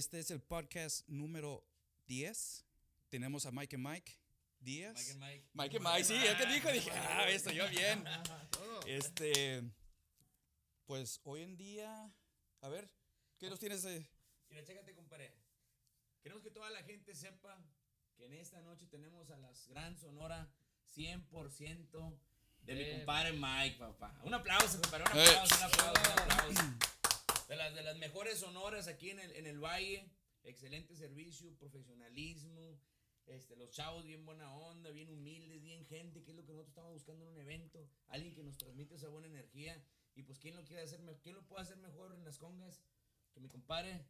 Este es el podcast número 10. Tenemos a Mike y Mike Díaz. Mike and Mike. Mike y Mike, sí, es que dijo, dije, ah, esto yo bien. Este, pues hoy en día, a ver, ¿qué nos tienes? eh? Mira, chécate, compadre. Queremos que toda la gente sepa que en esta noche tenemos a las Gran Sonora 100% de mi Bien. compadre Mike, papá. Un aplauso, compadre. Un Eh. aplauso, un aplauso, un aplauso. De las, de las mejores sonoras aquí en el, en el Valle. Excelente servicio, profesionalismo. Este, los chavos bien buena onda, bien humildes, bien gente, que es lo que nosotros estamos buscando en un evento. Alguien que nos transmite esa buena energía. Y pues, ¿quién lo quiere hacer? ¿Quién lo puede hacer mejor en las congas? Que mi compadre,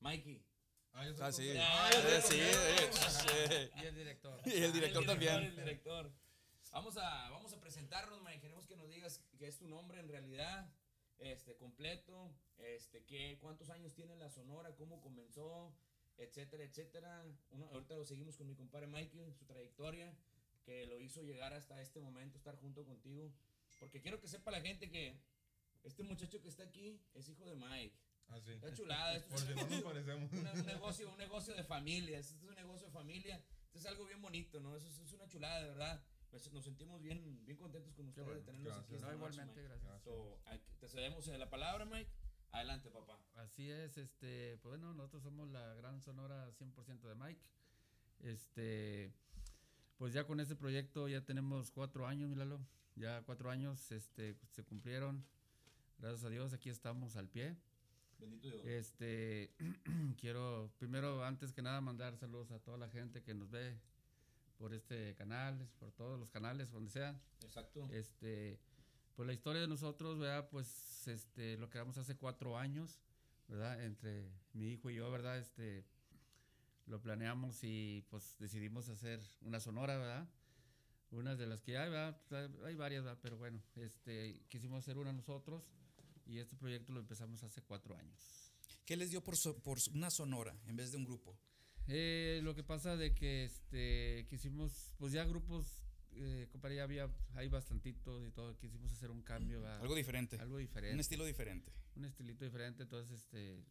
Mikey. Ah, yo Ah, sí. Ah, Eh, yo sí, eh, Y el director. Y el director El también. El director. Vamos a, vamos a presentarnos, Mike. Queremos que nos digas qué es tu nombre en realidad, este, completo, este, qué, cuántos años tiene la Sonora, cómo comenzó, etcétera, etcétera. Uno, ahorita lo seguimos con mi compadre Mikey, su trayectoria, que lo hizo llegar hasta este momento, estar junto contigo. Porque quiero que sepa la gente que este muchacho que está aquí es hijo de Mike. Ah, sí. Está chulada. Esto Por es si no nos parecemos. una- un negocio, un negocio de familia. Esto es un negocio de familia. Esto es algo bien bonito, ¿no? Eso es, es una chulada, de verdad. Pues nos sentimos bien, bien contentos con ustedes bueno, de tenerlos aquí. gracias. No, igualmente, Mike. gracias. So, te cedemos eh, la palabra, Mike. Adelante, papá. Así es, este, pues bueno, nosotros somos la gran sonora 100% de Mike. Este, pues ya con este proyecto ya tenemos cuatro años, míralo, ya cuatro años, este, se cumplieron. Gracias a Dios, aquí estamos al pie. Bendito Dios. Este, quiero primero, antes que nada, mandar saludos a toda la gente que nos ve por este canal, por todos los canales, donde sea. Exacto. Este, pues la historia de nosotros, ¿verdad? Pues este, lo creamos hace cuatro años, ¿verdad? Entre mi hijo y yo, ¿verdad? Este, lo planeamos y pues decidimos hacer una sonora, ¿verdad? Una de las que hay, ¿verdad? Hay- Hay varias, ¿verdad? Pero bueno, este, quisimos hacer una nosotros y este proyecto lo empezamos hace cuatro años. ¿Qué les dio por, so- por una sonora en vez de un grupo? Eh, lo que pasa de que este quisimos, pues ya grupos, eh, compadre, ya había, hay bastantitos y todo, quisimos hacer un cambio, ¿verdad? Algo diferente. algo diferente, Un estilo diferente. un estilito diferente, entonces este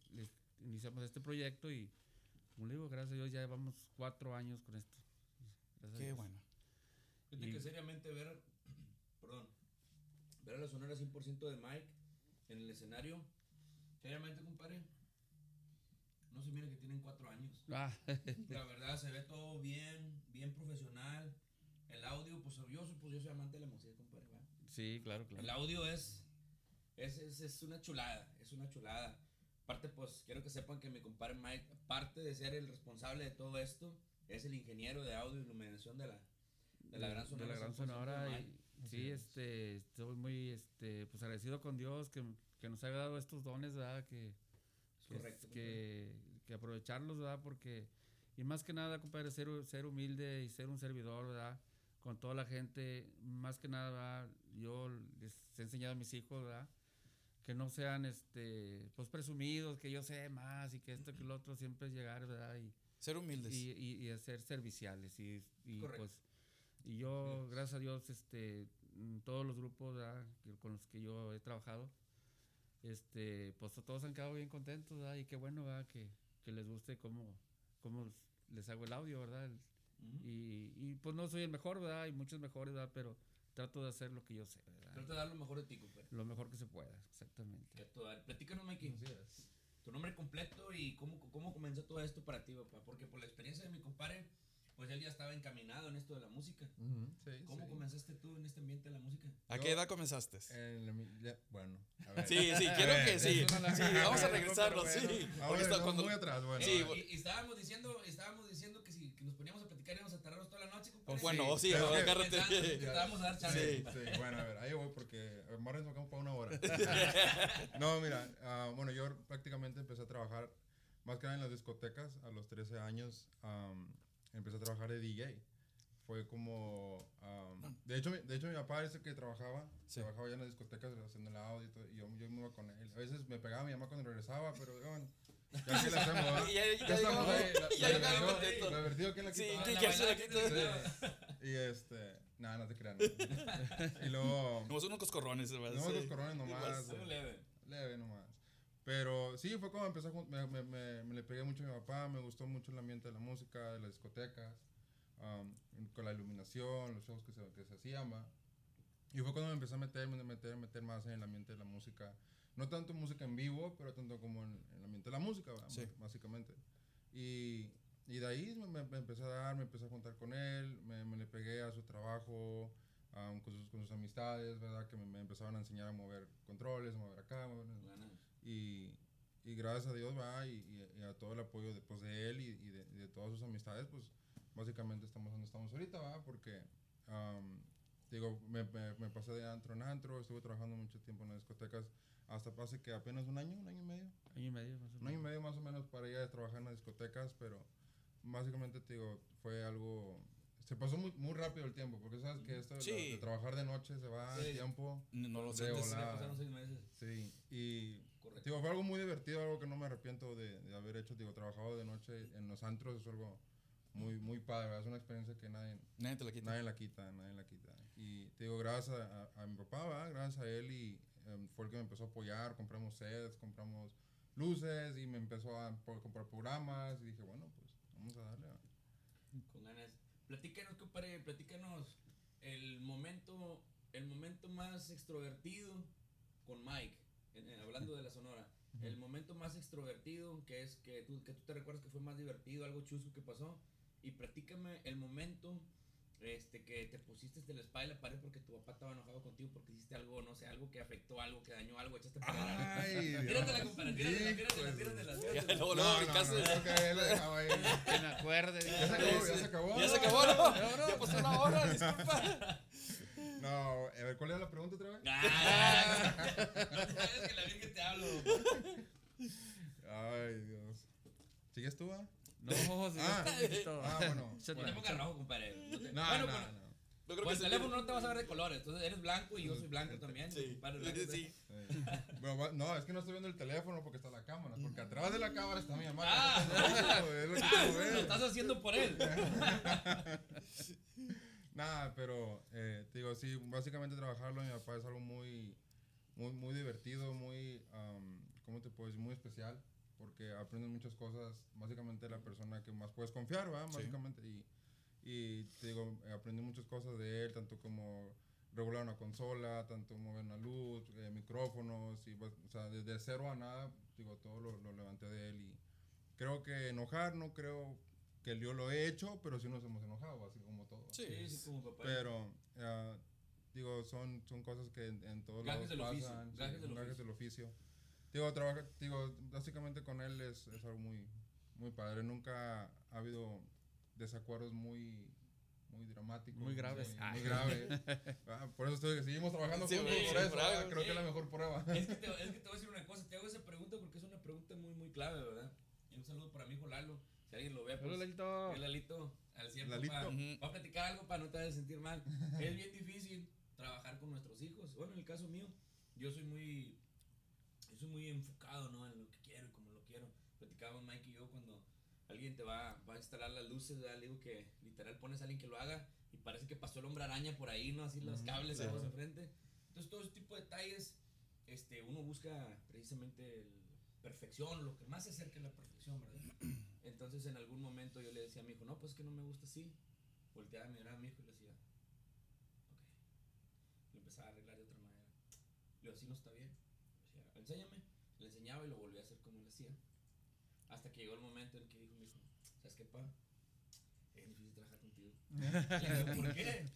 iniciamos este proyecto y como le digo, gracias a Dios ya llevamos cuatro años con esto. Gracias a Qué Dios. bueno. Fíjate y- que seriamente ver, perdón, ver a la sonora 100% de Mike en el escenario, seriamente, compadre, no se mira que tienen cuatro años. Ah, La verdad, se ve todo bien, bien profesional. El audio, pues yo, soy- pues, yo soy amante de la música, compadre. ¿verdad? sí, claro, El claro. audio es, es, es, es una chulada, es una chulada. Aparte, pues quiero que sepan que mi compadre Mike, aparte de ser el responsable de todo esto, es el ingeniero de audio y iluminación de la, de la gran sonora. De la gran 100% sonora. y- sí, este, estoy muy este, pues agradecido con Dios que, que nos haya dado estos dones, ¿verdad? Que, Es que, correcto. que, aprovecharlos, ¿verdad? Porque, y más que nada, compadre, ser, ser humilde y ser un servidor, ¿verdad? Con toda la gente, más que nada, ¿verdad? yo les he enseñado a mis hijos, ¿verdad? Que no sean, este, pues presumidos, que yo sé más y que esto, que lo otro, siempre es llegar, ¿verdad? Y, Ser humildes. y, y, y hacer serviciales y, y Correcto. pues y yo gracias a Dios este todos los grupos ¿verdad? con los que yo he trabajado este pues todos han quedado bien contentos ¿verdad? y qué bueno ¿verdad? que, que les guste cómo, cómo les hago el audio verdad El- Ujú. y, y pues no soy el mejor verdad hay muchos mejores verdad pero trato de hacer lo que yo sé ¿verdad? Trata de dar lo mejor de ti, compadre. lo mejor que se pueda exactamente Que a todo dar. Platícanos, Mikey, tu nombre completo y cómo, cómo comenzó todo esto para ti, papá. Porque por la experiencia de mi compadre, pues él ya estaba encaminado en esto de la música. Ujú, sí, ¿Cómo sí. comenzaste tú en este ambiente de la música? ¿A qué edad comenzaste? La ya, bueno, a ver. Sí, sí, quiero que sí. Sí, vamos a Pero regresarnos, bueno, sí. A Porque ver, está no, cuando- muy atrás, bueno. Sí, Eh, bu- y, y estábamos diciendo, estábamos diciendo que si que nos poníamos a platicar íbamos a tardarnos toda la noche. Pues bueno, sí, pero- agárrate. Pensando que vamos a dar chance. Sí. Sí, bueno, a ver, ahí voy porque Marren tocamos para una hora. no, mira, ah, bueno, yo prácticamente empecé a trabajar más que nada en las discotecas a los 13 años. am, empecé a trabajar de DJ. Fue como. am, de, hecho, mi- de hecho, mi papá es el que trabajaba. Sí. Trabajaba ya en las discotecas haciendo el audio y, todo, y yo, yo me iba con él. A veces me pegaba mi mamá cuando regresaba, pero bueno, ya que le hacemos, ¿verdad? Ya- ya Ya estamos ahí. la- ya la llegaba diversión- contento. Lo divertido, ¿quién la Sí, quita? ¿qué La quieres bailada aquí? que te- Y este. Nada, no te crean. no. Y luego. Como son unos coscorrones, ¿verdad? No, Sí. los corones nomás. Igual. Leve. Leve nomás. Pero sí, fue como empecé a jun- me, me, me, me le pegué mucho a mi papá, me gustó mucho el ambiente de la música, de las discotecas, um, con la iluminación, los shows que se, que se hacían, va. Y fue cuando me empecé a meter, me meter, meter más en el ambiente de la música. No tanto música en vivo, pero tanto como en, en el ambiente de la música. Sí. básicamente. Y, y de ahí me, empecé a dar, me empecé a juntar con él, me, me le pegué a su trabajo, um, con, sus, con sus amistades, ¿verdad? Que me, me empezaban a enseñar a mover controles, a mover acá, mover- Gana. Y, y gracias a Dios, va, y, y- y a todo el apoyo después de él y, y de, y de todas sus amistades, pues básicamente estamos donde estamos ahorita, va, porque, am, digo, me, me, me pasé de antro en antro, estuve trabajando mucho tiempo en las discotecas, hasta hace que apenas un año, un año y medio, Año y medio más o un año y menos. medio más o menos para ir a trabajar en las discotecas, pero básicamente, te digo, fue algo... Se pasó muy, muy rápido el tiempo, porque sabes que esto de, Sí. de trabajar de noche se va Sí. el tiempo. No lo De. Ya volada. pasaron seis meses. Sí, y Correcto. Digo, fue algo muy divertido, algo que no me arrepiento de, de haber hecho. Digo, trabajado de noche en los antros es algo muy, muy padre, ¿verdad? es una experiencia que nadie, Nadie te la quita. nadie la quita, nadie la quita. Y te digo, gracias a, a- a mi papá, ¿verdad? gracias a él, y em, fue el que me empezó a apoyar. Compramos sets, compramos luces, y me empezó a comprar programas. Y dije, bueno, pues vamos a darle. ¿verdad? Con ganas. Platícanos, compadre, platícanos el momento, el momento más extrovertido con Mike, en- en- hablando de la Sonora. El momento más extrovertido, que es que tú, que tú te recuerdas que fue más divertido, algo chusco que pasó. Y platícame el momento este, que te pusiste de la espalda y la pared porque tu papá estaba enojado contigo porque hiciste algo, no sé, algo que afectó, algo que dañó, algo, echaste para No, no, brincaste. que él lo dejaba ahí. Que me acuerde. Ya se acabó, ya se acabó. Ya se acabó, ¿no? Ya pasó una hora, disculpa. No, a ver, ¿cuál era la pregunta otra vez? Ah, no vayas que la Virgen te hablo. Ay, Dios. ¿Sigues tú, ah? No, sí, Ah, ah, bueno. No te pongas rojo, compadre. No te- No, bueno, no, con, no. Yo creo que el teléfono no te vas a ver de colores. Entonces eres blanco y yo soy blanco también. Sí, blanco, sí. Sí. Bueno, no, es que no estoy viendo el teléfono porque está la cámara. Porque atrás de la cámara está mi mamá. Ah. es lo que Ah, lo estás haciendo por él. Nada, pero eh, te digo, sí, básicamente trabajarlo en mi papá es algo muy, muy, muy divertido, muy, am, ¿cómo te puedo decir? Muy especial, porque aprendes muchas cosas, básicamente la persona que más puedes confiar. Sí. Básicamente, y, y te digo, aprendí muchas cosas de él, tanto como regular una consola, tanto mover una luz, eh, micrófonos, y, pues, o sea, desde cero a nada, digo, todo lo, lo levanté de él y creo que enojar, no creo que yo lo he hecho, pero sí nos hemos enojado, así como todo. Sí. Sí, sí, como papá. Pero, ah, digo, son, son cosas que en, en todos Gajes lados del oficio, pasan. sí, gajes del gajes oficio. del oficio. Digo, trabaja, digo, básicamente con él es, es algo muy, muy padre. Nunca ha habido desacuerdos muy, muy dramáticos. Muy graves. Muy, Ah. muy graves. Ah, por eso estoy, seguimos trabajando Sí, juntos, por eso. ah, creo sí. que es la mejor prueba. Es que, te, es que te voy a decir una cosa. Te hago esa pregunta porque es una pregunta muy, muy clave, ¿verdad? Y un saludo para mi hijo Lalo. Si alguien lo ve, pues. Hola, Lalito. el Lalito, al 100 Lalito. papá. Ujú. Va a platicar algo para no te hagas sentir mal. es bien difícil trabajar con nuestros hijos. Bueno, en el caso mío, yo soy muy. Yo soy muy enfocado, ¿no? En lo que quiero y como lo quiero. Platicábamos Mike y yo cuando alguien te va, va a instalar las luces, ¿verdad? Le digo que literal pones a alguien que lo haga y parece que pasó el hombre araña por ahí, ¿no? Así los cables sí. todos enfrente. Entonces, todo ese tipo de detalles, este, uno busca precisamente el perfección, lo que más se acerque a la perfección, ¿verdad? Entonces, en algún momento yo le decía a mi hijo, no, pues es que no me gusta así. Volteaba a mirar a mi hijo y le decía, ok. Lo empezaba a arreglar de otra manera. Le digo, así no está bien. Le decía, enséñame. Le enseñaba y lo volvía a hacer como él hacía. Hasta que llegó el momento en que dijo mi hijo, ¿sabes qué, pa? Es difícil trabajar contigo. Le digo, ¿por qué?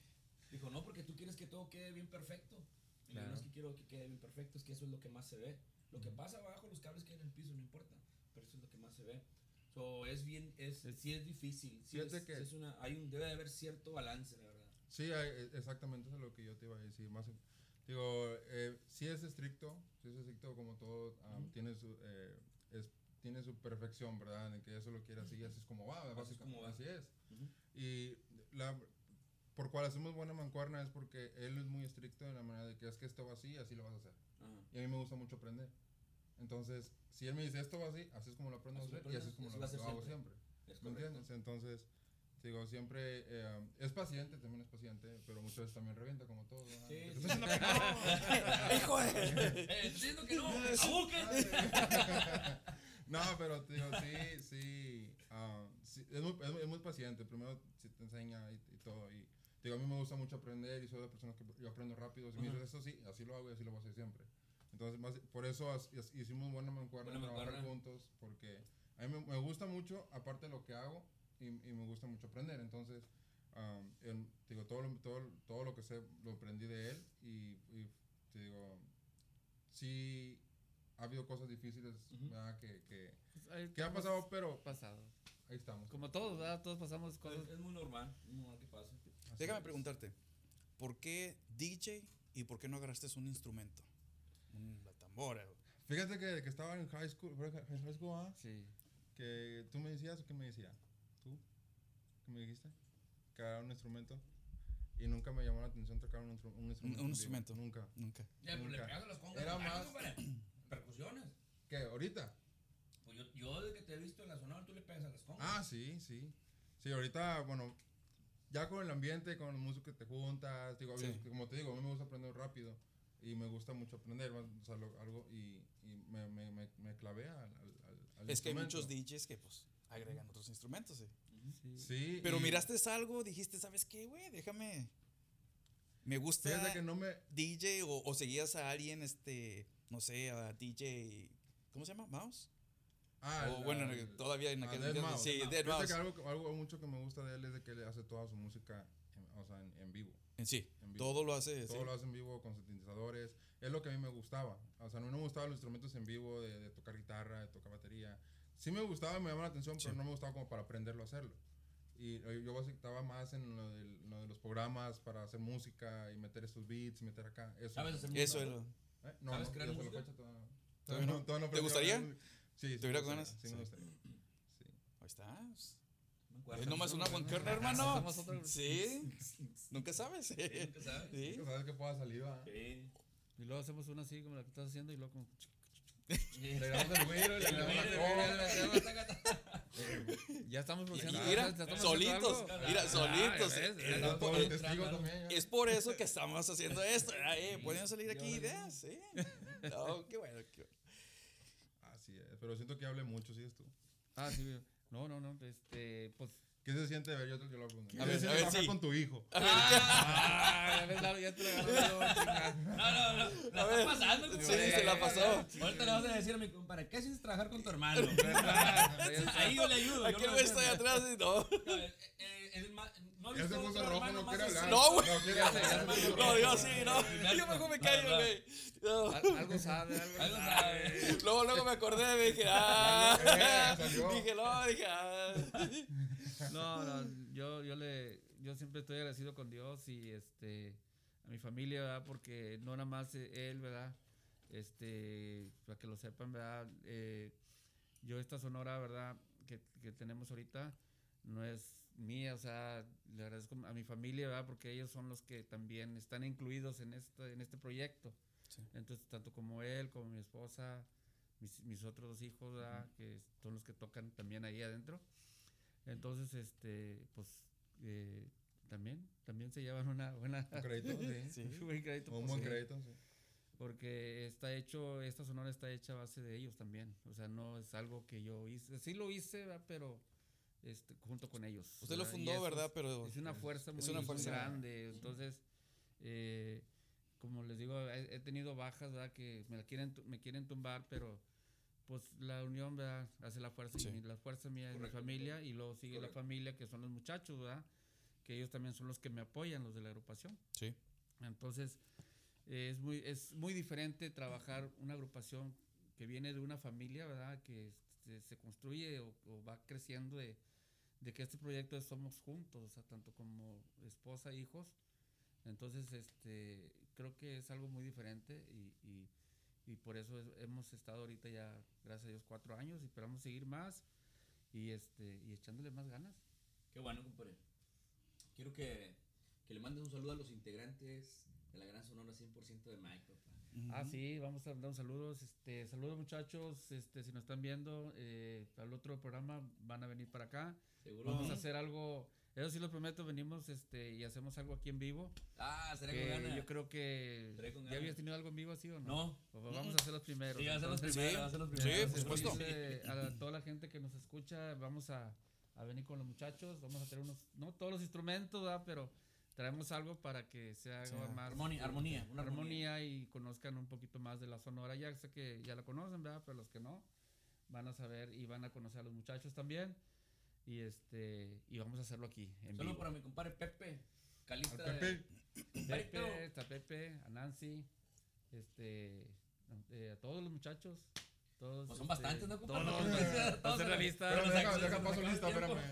Dijo, no, porque tú quieres que todo quede bien perfecto. Y le digo, no es que quiero que quede bien perfecto, es que eso es lo que más se ve. Lo que pasa abajo, los cables que hay en el piso, no importa. Pero eso es lo que más se ve. So, es bien, es, sí es difícil. Sí es, que- es una, hay un, debe de haber cierto balance, la verdad. Sí, hay- e- exactamente eso es lo que yo te iba a decir. Más, digo, eh, sí es estricto, sí es estricto como todo, ah, Ujú. tiene, su, eh, es, tiene su perfección, ¿verdad? En que eso lo quiere así, así es como va, Así es como va. así es. Ujú. Y la, por cual hacemos buena mancuerna es porque él es muy estricto en la manera de que es que esto va así, así lo vas a hacer. Ajá. Y a mí me gusta mucho aprender. Entonces, si él me dice esto va así, así es como lo aprendo Así a hacer y así es como lo, hago siempre. Es ¿Me correcto. entiendes? Entonces, digo, siempre eh, es paciente, también es paciente, pero muchas veces también revienta como todo. Sí, estoy diciendo que no. ¡Hijo de! Eh, diciendo que no. No, pero te digo, sí, sí, ah, sí, es, muy, es, muy- es muy paciente. Primero si te enseña y, y todo. Y digo, a mí me gusta mucho aprender y soy de personas que yo aprendo rápido. Si me dices esto, sí, así lo hago y así lo voy a hacer siempre. Entonces, más- por eso as- as- hicimos buena mancuerna Buena trabajar mancuerna. juntos, porque a mí me, me gusta mucho, aparte de lo que hago, y, y me gusta mucho aprender. Entonces, um, en- te digo, todo lo, todo, todo lo que sé lo aprendí de él y, y te digo, sí ha habido cosas difíciles, Ujú. ¿verdad? Que, que, Pues, que ha estamos pasado, pero pasado. ahí estamos. Como todos, ¿verdad? Todos pasamos Es, cosas. es muy normal, muy normal que pase. Así Déjame es. preguntarte, ¿por qué DJ y por qué no agarraste un instrumento? La tambora. Fíjate que, que estaba en high school, ¿fue en high school, ah? Sí. que tú me decías o quién me decía, tú, ¿qué me dijiste? Que era un instrumento y nunca me llamó la atención tocar un, instru- un instrumento. un instrumento. Nunca. Nunca. Ya, pues le Nunca. pegas a las congas. Era más- compadre. Percusiones. ¿Qué? ¿Ahorita? Pues yo, yo desde que te he visto en la zona, tú le pegas a las congas. Ah, sí, sí. Sí, ahorita, bueno, ya con el ambiente, con los músicos que te juntas, digo, Sí. como te digo, a mí me gusta aprender rápido y me gusta mucho aprender, o sea, lo- algo, y, y me, me, me, me clavé al, al, Es que hay muchos DJs que pues agregan otros instrumentos. sí. sí. Sí. Pero miraste algo, dijiste, ¿sabes qué, güey? Déjame. Me gusta Fíjate que no me, DJ o, o seguías a alguien, este, no sé, a DJ, ¿cómo se llama? ¿Mouse? Ah, o el- bueno, el- todavía en ah, aquel Dead Mouse. Sí, Dead Mouse. que algo, algo mucho que me gusta de él es de que él hace toda su música, en, o sea, en, en vivo. En sí, En vivo. todo lo hace. Todo sí. lo hace en vivo con sintetizadores. Es lo que a mí me gustaba. O sea, no me gustaban los instrumentos en vivo de, de tocar guitarra, de tocar batería. Sí me gustaba, me llamaba la atención, pero Sí. no me gustaba como para aprenderlo a hacerlo. Y eh, yo estaba más en lo, del- lo de los programas para hacer música y meter estos beats y meter acá. Eso. ¿Sabes hacer Eso es lo. ¿Eh? No, ¿Sabes no, crear no? no- todavía no ¿Te gustaría? Sí, sí. ¿Tuviera me gustaría, ganas? Sí, Sí. me gustaría. Sí. Ahí estás. Es nomás una Ah, hermano. Sí. Nunca sabes. Nunca sabes. Sí. Sabes que pueda salir, ¿va? Sí. Y luego hacemos una así como la que estás haciendo y luego como... Le grabamos el le grabamos Ya estamos produciendo. mira, solitos, mira, solitos. Eh, eh. Es por eso que estamos haciendo esto. ¿verdad? Pueden salir aquí ideas, sí. No, qué bueno. qué bueno. Así es, pero siento que hable mucho, ¿sí es tú? Ah, sí. No, no, no. Este, pues... ¿Qué se siente? A ver, yo te yo lo pregunto. ¿Qué A ver, se siente a ver, sí. con tu hijo? Ah, ya ves, Lalo, ya te lo chinga. No, no, no. La A ver. está pasando, Sí, compadre. se la pasó. Ahorita le vas a decir a mi compadre, ¿qué haces trabajar con tu hermano? Ahí yo le ayudo. yo Aquí lo güey está ahí atrás y no. No, eh, eh, es más- no he Ya se visto puso otro rojo, hermano no más quiere así. hablar. No, güey. No quiere hablar. yo sí, no. Yo mejor me callo, güey. No. Al- Algo sabe, algo, Algo sabe. sabe. Luego, luego me acordé, me dije, ah. Eh, salió. Dije, no, dije, ah. No, no, yo, yo le, yo siempre estoy agradecido con Dios y este, a mi familia, ¿verdad? Porque no nada más eh, él, ¿verdad? Este, para que lo sepan, ¿verdad? Eh, yo esta sonora, ¿verdad? Que, que tenemos ahorita no es mía, o sea, le agradezco a mi familia, ¿verdad? Porque ellos son los que también están incluidos en este, en este proyecto. Sí. Entonces, tanto como él, como mi esposa, mis, mis otros dos hijos, ¿verdad? Que son los que tocan también ahí adentro. Entonces, este, pues, eh, también, también se llevan una buena, Un crédito, sí. Sí. un buen crédito. Un pues, buen crédito, sí. Porque está hecho, esta sonora está hecha a base de ellos también. O sea, no es algo que yo hice. Sí lo hice, ¿verdad? pero este, junto con ellos. Usted lo fundó, ¿verdad? es- Pero es una fuerza muy, es una muy fuerza- grande. Entonces, eh, como les digo, he, he tenido bajas, ¿verdad? Que me, la quieren, tu- me quieren tumbar, pero pues la unión, ¿verdad? Hace la fuerza. Sí. Y la fuerza mía es mi familia y luego sigue Correcto. la familia, que son los muchachos, ¿verdad? Que ellos también son los que me apoyan, los de la agrupación. Sí. Entonces, eh, es, muy, es muy diferente trabajar una agrupación que viene de una familia, ¿verdad? Que se, se construye o, o va creciendo de, de que este proyecto es somos juntos, o sea, tanto como esposa hijos. Entonces, este, creo que es algo muy diferente y, y, y por eso es- hemos estado ahorita ya, gracias a Dios, cuatro años y esperamos seguir más y, este, y echándole más ganas. Qué bueno, compadre. Quiero que, que le mandes un saludo a los integrantes de la Gran Sonora 100% de Mike, papá. Ah, Ujú. sí, vamos a dar saludos. Este, saludos muchachos, este, si nos están viendo, eh, al otro programa van a venir para acá. Seguro. Vamos a hacer algo Eso sí lo prometo, venimos este, y hacemos algo aquí en vivo. Ah, será que con ganas. yo creo que... ¿Ya habías tenido algo en vivo así o no? No. Pues vamos a ser los primeros. Sí, a ser los primeros, sí. a ser los Sí, primeros. por supuesto. A toda la gente que nos escucha, vamos a, a venir con los muchachos, vamos a tener unos, no todos los instrumentos, ¿verdad? pero traemos algo para que se haga Sí. más Armonía, armonía, una armonía y conozcan un poquito más de la Sonora. Ya sé que ya la conocen, ¿verdad? Pero los que no van a saber y van a conocer a los muchachos también. Y este y vamos a hacerlo aquí en Solo vivo. para mi compadre Pepe, Al calista Pepe, de... Pepe, está Pepe, a Nancy, este, eh, a todos los muchachos. Todos, Pues son este, bastantes, ¿no, Todos, compadre? los- Todos hacer la lista. pero deja, deja paso lista, espérame.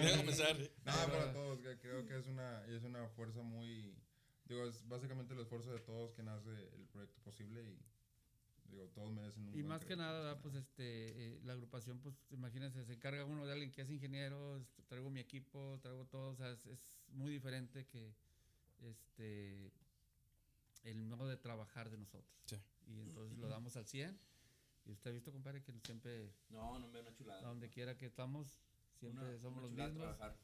Voy a comenzar. No, para todos, que creo que es una, es una fuerza muy, digo, es básicamente el esfuerzo de todos que nace el proyecto posible y, digo, todos merecen un Y buen más que crédito, nada, pues este, eh, la agrupación, pues imagínense, se encarga uno de alguien que es ingeniero, traigo mi equipo, traigo todo, o sea, es, es muy diferente que este el modo de trabajar de nosotros. Sí. Y entonces lo damos al 100. Y usted ha visto, compadre, que siempre, No, no me una chulada. a donde quiera que estamos, siempre Una- somos una los mismos. Trabajar,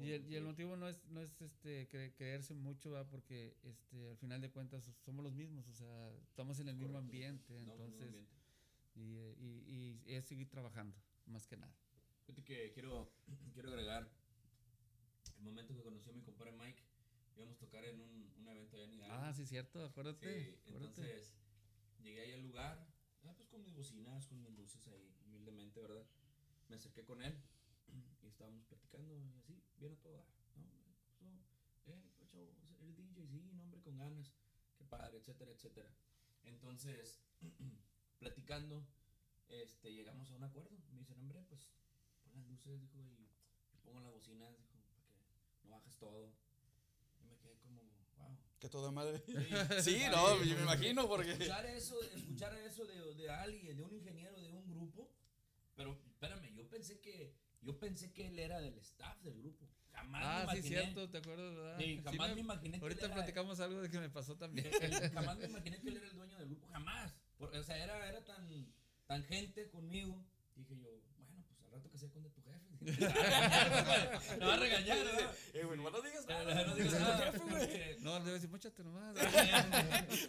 Y el, y el motivo no es, no es este, cre- creerse mucho, ¿verdad? porque este, al final de cuentas somos los mismos, o sea, estamos en el mismo Correcto. ambiente, No, entonces, ambiente. y, eh, y, y es seguir trabajando, más que nada. Que quiero, quiero agregar el momento que conocí a mi compadre Mike. Íbamos a tocar en un, un evento allá en Hidalgo. Ah, sí, cierto, acuérdate. Sí, acuérdate. entonces llegué ahí al lugar, ah, pues con mis bocinas, con mis luces ahí, humildemente, ¿verdad? Me acerqué con él estábamos platicando y así, bien a todo dar, ¿no? ¿Qué pasó? Eh, ¿qué chavo? ¿Eres DJ? Sí, no, hombre, con ganas, qué padre, etcétera, etcétera. Entonces, platicando, este, llegamos a un acuerdo. Me dicen, hombre, pues pon las luces, dijo, y pongo las bocinas, dijo, para que no bajes todo. Y me quedé como, wow. Que toda madre. Sí, Sí, no, yo me imagino porque. Escuchar eso, escuchar eso de, de alguien, de un ingeniero, de un grupo. Pero espérame, yo pensé que yo pensé que él era del staff del grupo. Jamás Ah, me sí, imaginé. cierto, ¿te acuerdas? verdad? Sí, Sí jamás me- me imaginé que Ahorita él era, platicamos algo de que me pasó también. él- jamás me imaginé que él era el dueño del grupo, jamás. Por- o sea, era, era tan, tan gente conmigo. Dije yo, bueno, pues al rato que sea con de tu jefe. Me va a regañar, ¿verdad? Eh, güey, no digas No, nada. no digas nada, No, debe decir, mochate nomás.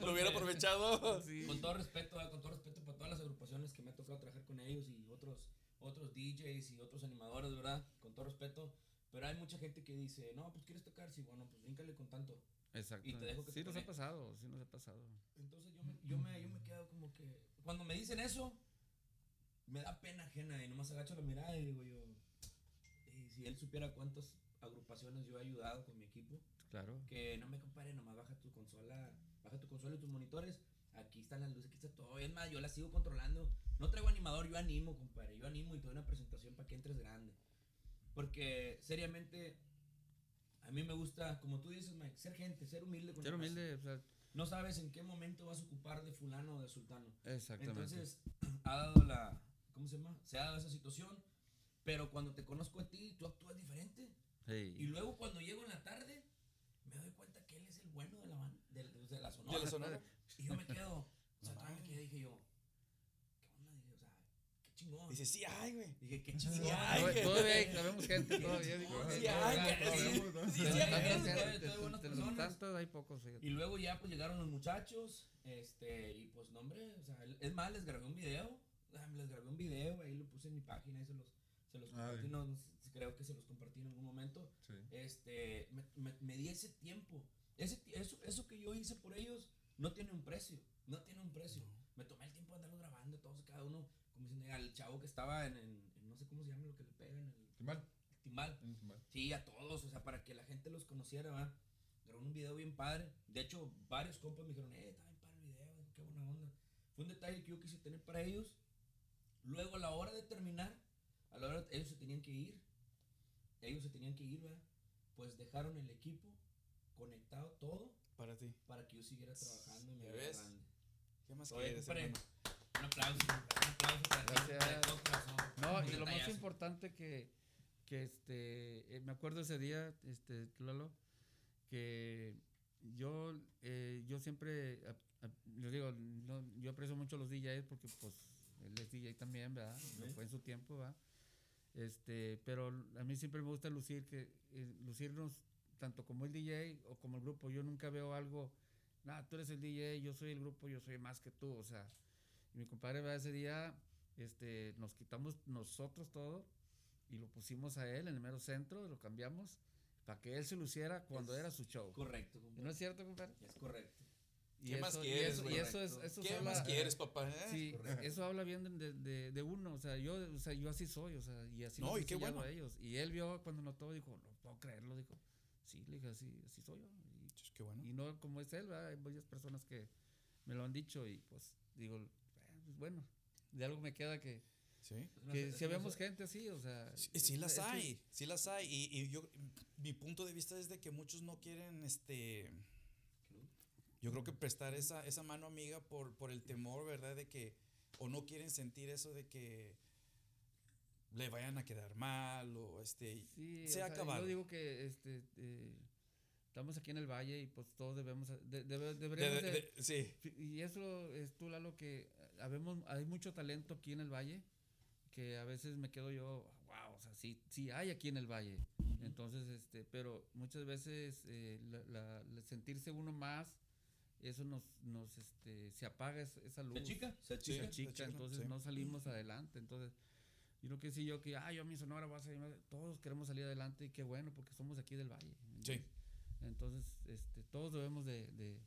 Lo hubiera aprovechado. Sí. Con todo respeto, ah, con todo respeto para todas las agrupaciones que me ha tocado trabajar con ellos y otros, otros DJs y otros animadores, ¿verdad? Con todo respeto. Pero hay mucha gente que dice, no, pues quieres tocar, sí, bueno, pues bríncale con tanto. Exacto. Y te dejo que sí nos ha pasado, sí nos ha pasado. Entonces yo me, yo, me, yo me quedo como que, cuando me dicen eso, me da pena ajena y nomás agacho la mirada y digo yo, "Eh, si él supiera cuántas agrupaciones yo he ayudado con mi equipo, Claro. que no me compare, nomás baja tu consola, baja tu consola y tus monitores. Aquí están las luces, aquí está todo. Es más, yo las sigo controlando. No traigo animador, yo animo, compadre. Yo animo y te doy una presentación para que entres grande. Porque, seriamente, a mí me gusta, como tú dices, Mike, ser gente, ser humilde con Ser humilde, o sea, No sabes en qué momento vas a ocupar de fulano o de sultano. exactamente. Entonces, ha dado la. ¿Cómo se llama? Se ha dado esa situación. Pero cuando te conozco a ti, tú actúas diferente. Sí. Y luego cuando llego en la tarde, me doy cuenta que él es el bueno de la, de, de- de la sonora. De la sonora. Y yo me quedo, o sea, todavía me quedé, dije yo, ¿qué onda? Dije, o sea, qué chingón. Dice, sí, ay, güey. Dije, qué Sí, chingón. fíjate. Y luego ya pues llegaron los muchachos, este, y pues no hombre, o sea, es más, les grabé un video, ah, les grabé un video, ahí lo puse en mi página y se los, se los Ah, compartí, no, creo que se los compartí en algún momento. Sí. Este, me, me- me di ese tiempo, ese, eso, eso que yo hice por ellos no tiene un precio, no tiene un precio. Me tomé el tiempo de andarlo grabando, todos, cada uno, como al chavo que estaba en, en- en no sé cómo se llama lo que le pegan, el, Timbal. el timbal. un timbal. Sí, a todos, o sea, para que la gente los conociera, ¿va? Grabó un video bien padre. De hecho, varios compas me dijeron, eh, está bien padre el video, qué buena onda. Fue un detalle que yo quise tener para ellos. Luego, a la hora de terminar, a la hora, ellos se tenían que ir. Ellos se tenían que ir. Pues dejaron el equipo conectado todo Para ti. para que yo siguiera trabajando y me ¿Ya viera ves? grande. ¿Qué más quieres, un aplauso, aplauso para Gracias. No, y lo más importante que, que este, eh, me acuerdo ese día, este, Lalo, que yo, eh, yo siempre, a- a- les digo, no, yo aprecio mucho a los DJs porque pues él es DJ también, ¿verdad? Lo fue en su tiempo, ¿verdad? Este, pero a mí siempre me gusta lucir, que, eh, lucirnos tanto como el DJ o como el grupo. Yo nunca veo algo, nada, tú eres el DJ, yo soy el grupo, yo soy más que tú. O sea, y mi compadre va ese día, este, nos quitamos nosotros todo y lo pusimos a él en el mero centro, lo cambiamos para que él se luciera cuando Es era su show. Correcto, ¿No compadre. es cierto, compadre? Es correcto. Y ¿Qué más eso- y quieres, eso- güey? Y eso, es, eso ¿Qué habla- más quieres, papá? eh? Sí, Correcto. eso habla bien de, de, de uno, o sea, yo, o sea, yo así soy, o sea, y así No, y qué bueno. a ellos. Y él vio cuando notó, dijo, no puedo creerlo, dijo, sí, le dije, así, así soy yo. Y, Qué bueno. y no como es él, ¿verdad? hay muchas personas que me lo han dicho y pues digo, pues, bueno, de algo me queda que, Sí. Que si vemos gente así, o sea... Sí, sí las es que- hay, sí las hay. Y, y yo, mi punto de vista es de que muchos no quieren, este, yo creo que prestar esa, esa mano amiga por, por el temor, ¿verdad? De que, o no quieren sentir eso de que le vayan a quedar mal o este, Sí, se o ha sea, acabado. Yo digo que este, eh, estamos aquí en el valle y pues todos debemos, de- De- deberíamos de- de- de- sí, Y eso es tú, Lalo, que habemos, hay mucho talento aquí en el valle, que a veces me quedo yo, wow, o sea, sí, sí hay aquí en el valle. Entonces, este, pero muchas veces eh, la- la- sentirse uno más, eso nos, nos este, se apaga es- esa luz. ¿Se chica? ¿Se Sí. chica? Se chica, chica, entonces sí. no salimos adelante. Entonces, yo no quiero decir yo que, ah, yo a mi sonora voy a salir, más". todos queremos salir adelante y qué bueno, porque somos aquí del valle. Sí. Entonces, este, todos debemos de, de,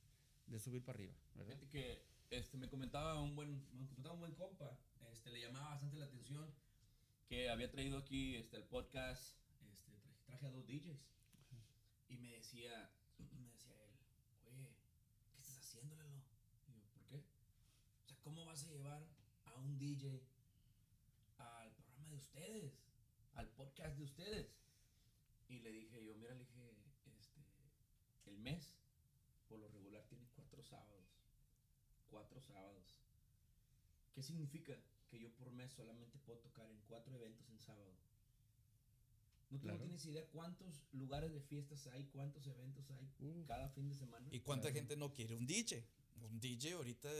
de subir para arriba, ¿verdad? Que comentaba un buen, un buen compa, este, le llamaba bastante la atención que había traído aquí este, el podcast, este, traje, a dos DJs y me decía, me decía él, oye, ¿qué estás haciendo, Lalo? Y yo, ¿por qué? O sea, ¿cómo vas a llevar a un DJ al programa de ustedes, al podcast de ustedes? Y le dije yo, mira, le dije, este, el mes por lo regular tiene cuatro sábados. Cuatro sábados. ¿Qué significa? Que yo por mes solamente puedo tocar en cuatro eventos en sábado. ¿No, Claro. tienes idea cuántos lugares de fiestas hay, cuántos eventos hay Uf. cada fin de semana? ¿Y cuánta Claro. gente no quiere un DJ? Un DJ ahorita,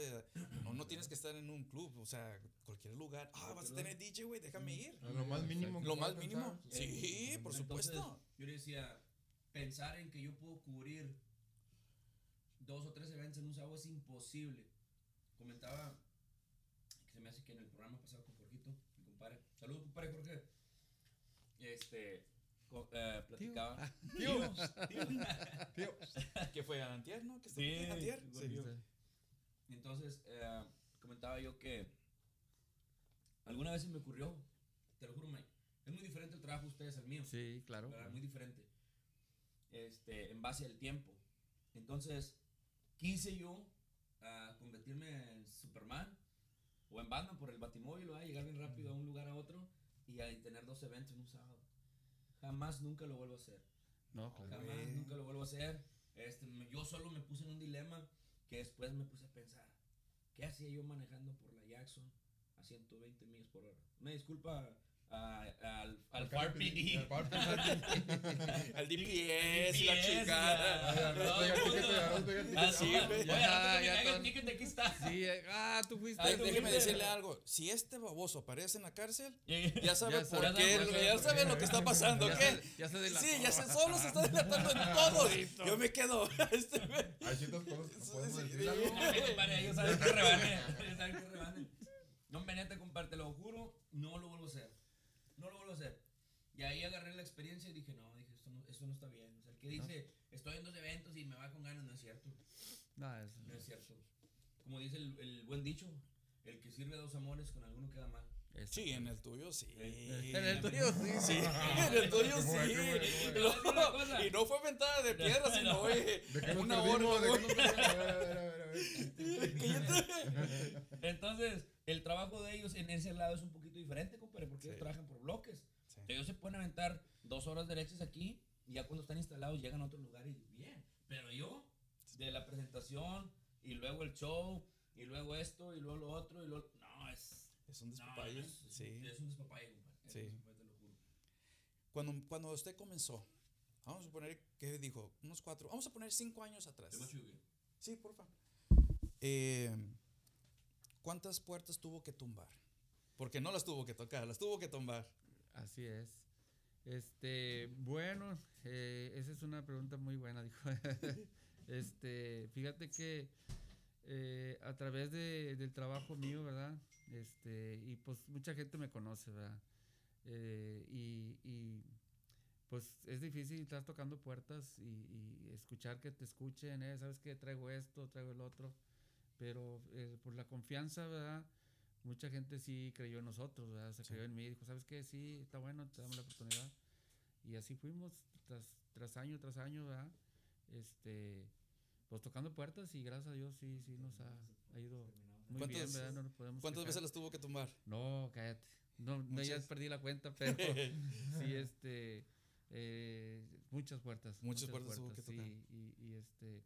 no, no tienes que estar en un club, o sea, cualquier lugar. Ah, vas a tener DJ, güey, déjame ir. A Lo más mínimo. Lo más mínimo. pensar. Sí, por Entonces, supuesto. Yo le decía, pensar en que yo puedo cubrir dos o tres eventos en un sábado es imposible. Comentaba que se me hace que en el programa pasado con Jorgito, mi compadre. Saludos, compadre Jorge. Este, co- eh, platicaba. Tío, tío. ¿Qué fue Antier, no? ¿Que Sí, sí, Antier? sí. Sí. Entonces, eh, comentaba yo que alguna vez se me ocurrió, te lo juro, Mike, es muy diferente el trabajo de ustedes al mío. Sí, claro. ¿verdad? Muy diferente. Este, en base al tiempo. Entonces, quise yo convertirme en Superman o en Batman por el batimóvil, ¿verdad? llegar bien rápido a un lugar a otro y, ahí tener dos eventos en un sábado. Jamás, nunca lo vuelvo a hacer. No, claro. Jamás, nunca lo vuelvo a hacer. Este, yo solo me puse en un dilema que después me puse a pensar, ¿qué hacía yo manejando por la Jackson a 120 millas por hora? Una disculpa a- al, al. Al FAR PD. Al DPS, la chingada. Ah, sí, güey. Oye, ticket, aquí está. Sí, eh, ah, tú fuiste. Ay, déjeme decirle algo. Si este baboso aparece en la cárcel, Ya sabe Ya por sabe, qué, ya ya sabe lo que está pasando, Ya ¿qué? se- ya se delató. Sí, ya se solo se está delatando en todo. Yo me quedo. Este. Hay ciertas cosas que podemos decir. algo. Ellos saben que rebane. Ellos saben que rebane. No, neta, compadre, te lo juro, no lo vuelvo a hacer. No lo vuelvo a hacer. Y ahí agarré la experiencia y dije, no, dije, esto no, esto no está bien. O sea, el que dice, estoy en dos eventos y me va con ganas, no es cierto. No, es- No es cierto. Como dice el, el buen dicho, el que sirve a dos amores con alguno queda mal. es- Sí, en el tuyo sí. En el tuyo sí. Sí, en el tuyo sí. No, y no fue ventada de piedra, sino, No. oye, ¿De qué nos una hora. Entonces, el trabajo de ellos en ese lado es un poquito diferente, compadre, porque Sí. ellos trabajan por bloques. Sí. O sea, ellos se pueden aventar dos horas derechas aquí y ya cuando están instalados llegan a otro lugar y bien. Pero yo, de la presentación y luego el show y luego esto y luego lo otro y luego... No, es... Es un No, no, despapalle. es, es- Sí. es un despapalle, compadre. Sí. un despapalle, te lo juro. Cuando, cuando usted comenzó, vamos a suponer que dijo, unos cuatro, vamos a poner cinco años atrás. Te. Sí, porfa. Eh, ¿Cuántas puertas tuvo que tumbar? Porque no las tuvo que tocar, las tuvo que tumbar. Así es. Este, bueno, eh, esa es una pregunta muy buena, dijo. este, fíjate que eh, a través de, del trabajo mío, ¿verdad? Este, y pues mucha gente me conoce, ¿verdad? Eh, y, y, pues es difícil estar tocando puertas y, y escuchar que te escuchen, ¿eh? ¿Sabes qué? Traigo esto, traigo el otro. Pero por la confianza, ¿verdad? Mucha gente sí creyó en nosotros, ¿verdad? Se Sí. creyó en mí, dijo, ¿sabes qué? Sí, está bueno, te damos la oportunidad. Y así fuimos tras, tras año, tras año, ¿verdad? Este, pues tocando puertas y gracias a Dios sí, sí nos ha, ha ido muy bien, ¿Cuántas- ¿verdad? No nos podemos ¿Cuántas quejar. veces las tuvo que tumbar? No, cállate. No, no, ya Muchas. perdí la cuenta, pero sí, este, eh, muchas puertas. Muchas puertas hubo que sí, tocar. y, y este,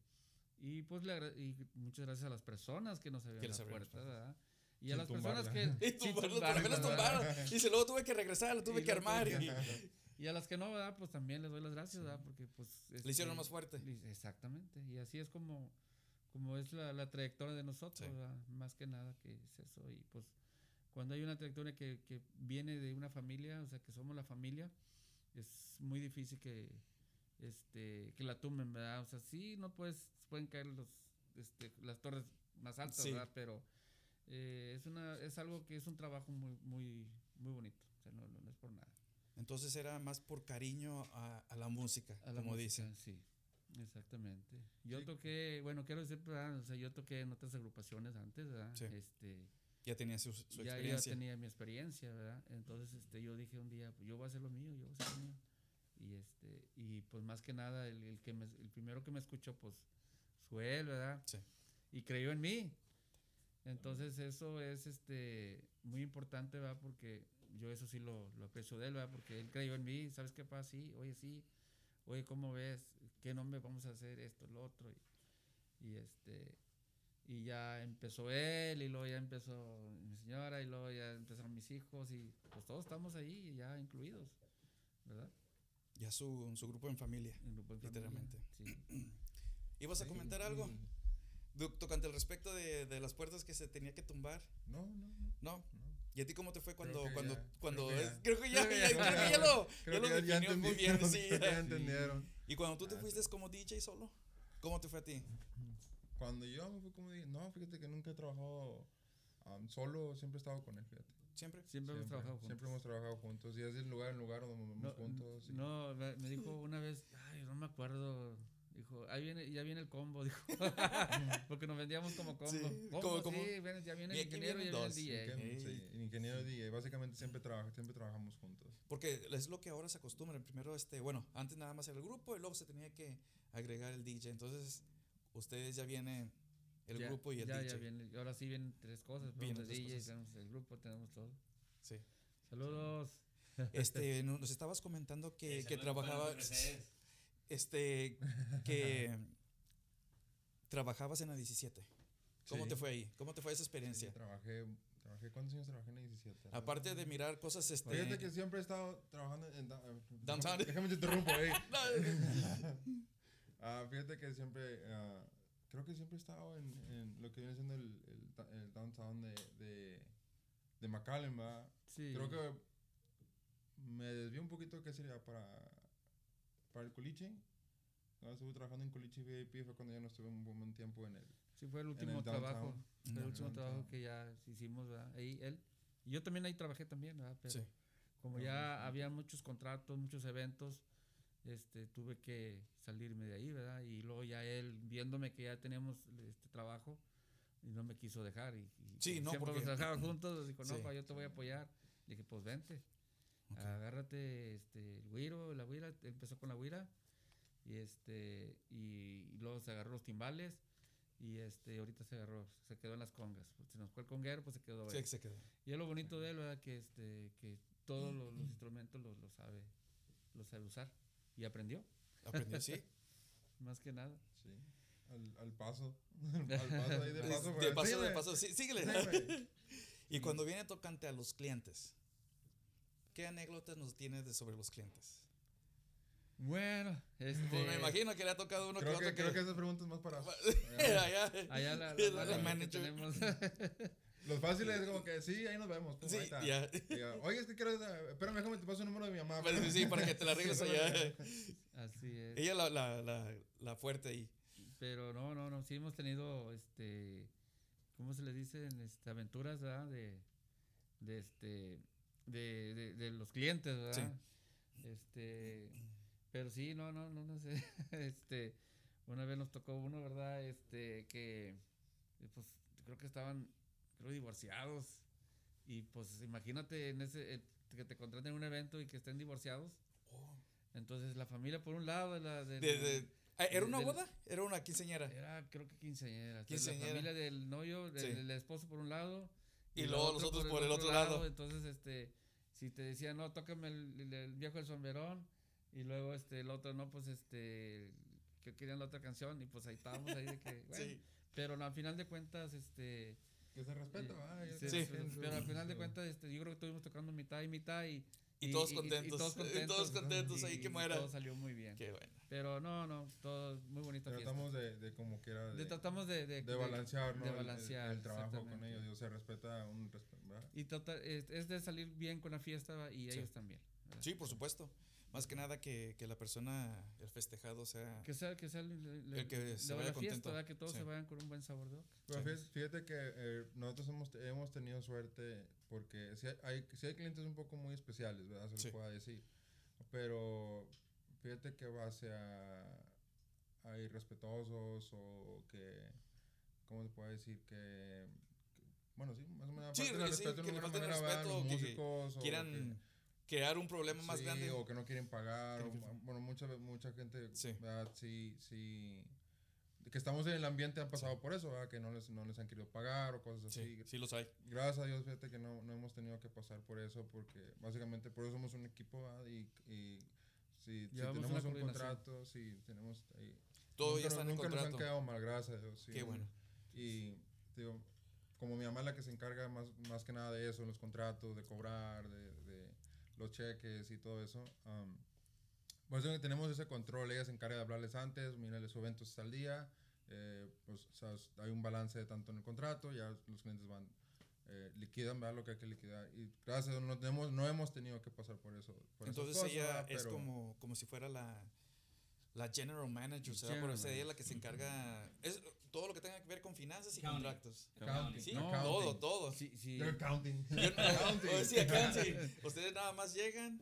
y pues le y muchas gracias a las personas que nos abrieron las abrieron las puertas, ¿verdad? Y Sin a las personas que... Y tumbarlo, por lo menos tumbaron. Dice, luego tuve que regresar, lo tuve Y que armar. tuve y- Y a las que no, ¿verdad? Pues también les doy las gracias, ¿verdad? Porque pues... Le hicieron este, más fuerte. Exactamente. Y así es como, como es la, la trayectoria de nosotros, Sí. ¿verdad? Más que nada que es eso. Y pues cuando hay una trayectoria que, que viene de una familia, o sea, que somos la familia, es muy difícil que, este, que la tumben, ¿verdad? O sea, sí, no puedes, pueden caer los, este, las torres más altas, Sí. ¿verdad? Pero eh, es, una, es algo que es un trabajo muy, muy, muy bonito. O sea, no, no- es por nada. Entonces era más por cariño a, a la música, A la como música, dicen. Sí, exactamente. Yo Sí. toqué, bueno, quiero decir, o sea, yo toqué en otras agrupaciones antes, ¿verdad? Sí. Este, Ya tenía su, su ya, ya experiencia. tenía mi experiencia, ¿verdad? Entonces, este, yo dije un día, pues yo voy a hacer lo mío, yo voy a hacer lo mío. Y este, y pues más que nada, el, el que me, el primero que me escuchó, pues, fue él, ¿verdad? Sí. Y creyó en mí. Entonces, eso es, este, muy importante, ¿verdad? Porque yo eso sí lo, lo aprecio de él, ¿verdad? Porque él creyó en mí, ¿sabes qué pasa? Sí, oye, sí, oye, ¿cómo ves? ¿Qué nombre vamos a hacer? Esto, lo otro. Y, y este, y ya empezó él, y luego ya empezó mi señora, y luego ya empezaron mis hijos, y pues todos estamos ahí ya incluidos, ¿verdad? Ya su, su grupo en familia. En grupo de familia, Literalmente. Sí. ¿Ibas a comentar algo? Tocante al respecto de, de las puertas que se tenía que tumbar. No, no, no. ¿No? no. ¿Y a ti cómo te fue cuando, que cuando, ya, cuando creo que es- ya. creo que ya, Creo que ya- ya. creo que ya lo, Creo ya lo ya, definió muy bien, sí. creo ya entendieron. Y cuando tú te Ah, fuiste como DJ solo, ¿cómo te fue a ti? Cuando yo me fui como dije, no, fíjate que nunca he trabajado um, solo, siempre he estado con él, fíjate. ¿Siempre? Siempre hemos trabajado juntos. Siempre hemos trabajado juntos. Y es de lugar en lugar donde vamos No, juntos. y- no, me dijo una vez, ay, no me acuerdo. Dijo, ahí viene, ya viene el combo, dijo. Porque nos vendíamos como combo. Sí, ¿Cómo? como- como- Sí, ven, ya viene y el ingeniero y vienen ya viene el DJ. Ey. sí, el ingeniero DJ. Básicamente siempre, trabaja, siempre trabajamos juntos. Porque es lo que ahora se acostumbra. Primero, este, bueno, antes nada más era el grupo y luego se tenía que agregar el DJ. Entonces, ustedes ya viene el Ya- grupo y el ya, DJ. Ya viene, y ahora sí vienen tres cosas. Vienen Tenemos el tres DJ, cosas. tenemos el grupo, tenemos todo. Sí. Saludos. Este, no- nos estabas comentando que, que trabajabas, este, que trabajabas en la 17. ¿Cómo Sí. te fue ahí? ¿Cómo te fue esa Sí, experiencia? trabajé, trabajé, ¿cuántos años trabajé en la 17? Aparte de mirar cosas, este, Fíjate que siempre he estado trabajando en... da- eh, Downtown. Déjame, te interrumpo, ey. Ah, fíjate que siempre, ah, creo que siempre he estado en, en lo que viene siendo el, el downtown de, de, de McAllen, ¿verdad? Sí. Creo que me desvió un poquito, ¿qué sería? Para, para el Coliche. Cuando estuve trabajando en Coliche VIP fue cuando ya no estuve un buen tiempo en el... Sí, fue el último el trabajo. Fue el No, último downtown. trabajo que ya hicimos, ¿verdad? Ahí él. Y yo también ahí trabajé también, ¿verdad? Pero Sí. como No, ya sí. había muchos contratos, muchos eventos, este, tuve que salirme de ahí, ¿verdad? Y luego ya él, viéndome que ya teníamos este trabajo, y no me quiso dejar. Y, y Sí, no, siempre porque- hemos trabajado juntos, dijo, no, Sí. pa, yo te voy a apoyar. Le dije, pues vente, Agárrate este, el güiro, la güira, empezó con la güira, y este, y, y luego se agarró los timbales, y este, ahorita se agarró, se quedó en las congas. Pues, se nos fue el conguero, pues se quedó. Sí, ahí. se quedó. Y es lo bonito de él, ¿verdad? Que, este, que todos los, los instrumentos los, los sabe, los sabe usar. Y aprendió, Aprendió, sí. más que nada. Sí, al, al paso. al paso ahí de paso. de paso, de síguele, paso. Sí, síguele. síguele. Y cuando viene tocante a los clientes, ¿qué anécdotas nos tienes de sobre los clientes? Bueno, este. Pues me imagino que le ha tocado uno Creo que que, otro creo que esa pregunta es más para... Allá. Allá la, La la, la- que tenemos. Los fáciles es como que sí, ahí nos vemos. pum, Sí, ahí está. ya. Y ya, Oye, es que quiero. Espérame, déjame te paso el número de mi mamá. Pues, sí, para que te la arregles allá. Así es. Ella la, la, la, la fuerte ahí. Pero no, no, no, sí hemos tenido, este, ¿cómo se les dice? Este, aventuras, ¿verdad? De, de este, de, de, de los clientes, ¿verdad? Este, pero sí, no, no, no, no sé, este, una vez nos tocó uno, ¿verdad? Este, que, pues, creo que estaban, creo, divorciados, y pues, imagínate en ese, eh, que te contraten en un evento y que estén divorciados, entonces la familia por un lado, de la, de, ah, ¿Era una boda? Era una quinceañera. era, creo que quinceañera. Quinceañera. La familia del novio, del, Sí. del esposo por un lado. Y luego nosotros por el otro lado. Entonces, este, si te decían, no, tócame el, el- el viejo del sombrerón. Y luego, este, el otro, no, pues, este, que querían la otra canción. Y pues ahí estábamos ahí de que, bueno. Sí. Pero no, al final de cuentas, este. Que se respeta, eh, yo sí, Pero al final de cuentas, este, yo creo que estuvimos tocando mitad y mitad. Y, Y todos contentos. todos Y contentos. todos contentos ahí y- que y muera. Todo salió muy bien. Qué bueno. Pero no, no, todo muy fiesta. Tratamos de, de como quiera. De- De, tratamos de, de, de balancear, ¿no? de El- el- balancear, el, trabajo con ellos. Dios, se respeta un ¿verdad? Y trata- es, es de salir bien con la fiesta y Sí. ellos también. ¿verdad? Sí, por supuesto. Más que nada que, que la persona, el festejado sea... Que sea, que sea el, el- El que se la vaya fiesta, contento. ¿verdad? que todos Sí. se vayan con un buen sabor de boca. Pero Sí. fíjate, que eh, nosotros hemos, hemos tenido suerte porque sí hay, sí hay clientes un poco muy especiales, ¿verdad? Se Sí. lo pueda decir. Pero fíjate que base a, a irrespetuosos o que, ¿cómo se puede decir? Que, que- bueno, sí, más o menos. Sí, de sí, respeto que respeto, Los que- que músicos o crear un problema más sí, grande. o que no quieren pagar. O- no- bueno, mucha, mucha gente, Sí. ¿verdad? Sí, sí. Que estamos en el ambiente han pasado por eso, ¿verdad? Que no les, no les han querido pagar o cosas así. Sí, sí los hay. Gracias a Dios, fíjate que no, no hemos tenido que pasar por eso, porque básicamente por eso somos un equipo, ¿verdad? Y, y si, si tenemos un contrato, si tenemos ahí. Todo nunca ya está en Nunca nos han contrato. quedado mal, gracias a Dios. sí. Qué bueno. Y digo, como mi mamá es la que se encarga más, más que nada de eso, los contratos, de cobrar, de los cheques y todo eso. um, por eso tenemos ese control, ella se encarga de hablarles antes, mírale su evento está al día, eh, pues o sea, hay un balance tanto en el contrato, ya los clientes van, eh, liquidan ¿verdad? lo que hay que liquidar. Y gracias no, tenemos, no hemos tenido que pasar por eso. por Entonces ella es Pero- como, como si fuera la, la general manager, ¿sabes? General Por eso ella es manager. la que se encarga, es todo lo que tenga que ver con finanzas y Accounting. contratos. Accounting, Sí, No, todo, accounting. todo. Sí, sí. They're counting. Yo no- Accounting. sí, accounting. Ustedes nada más llegan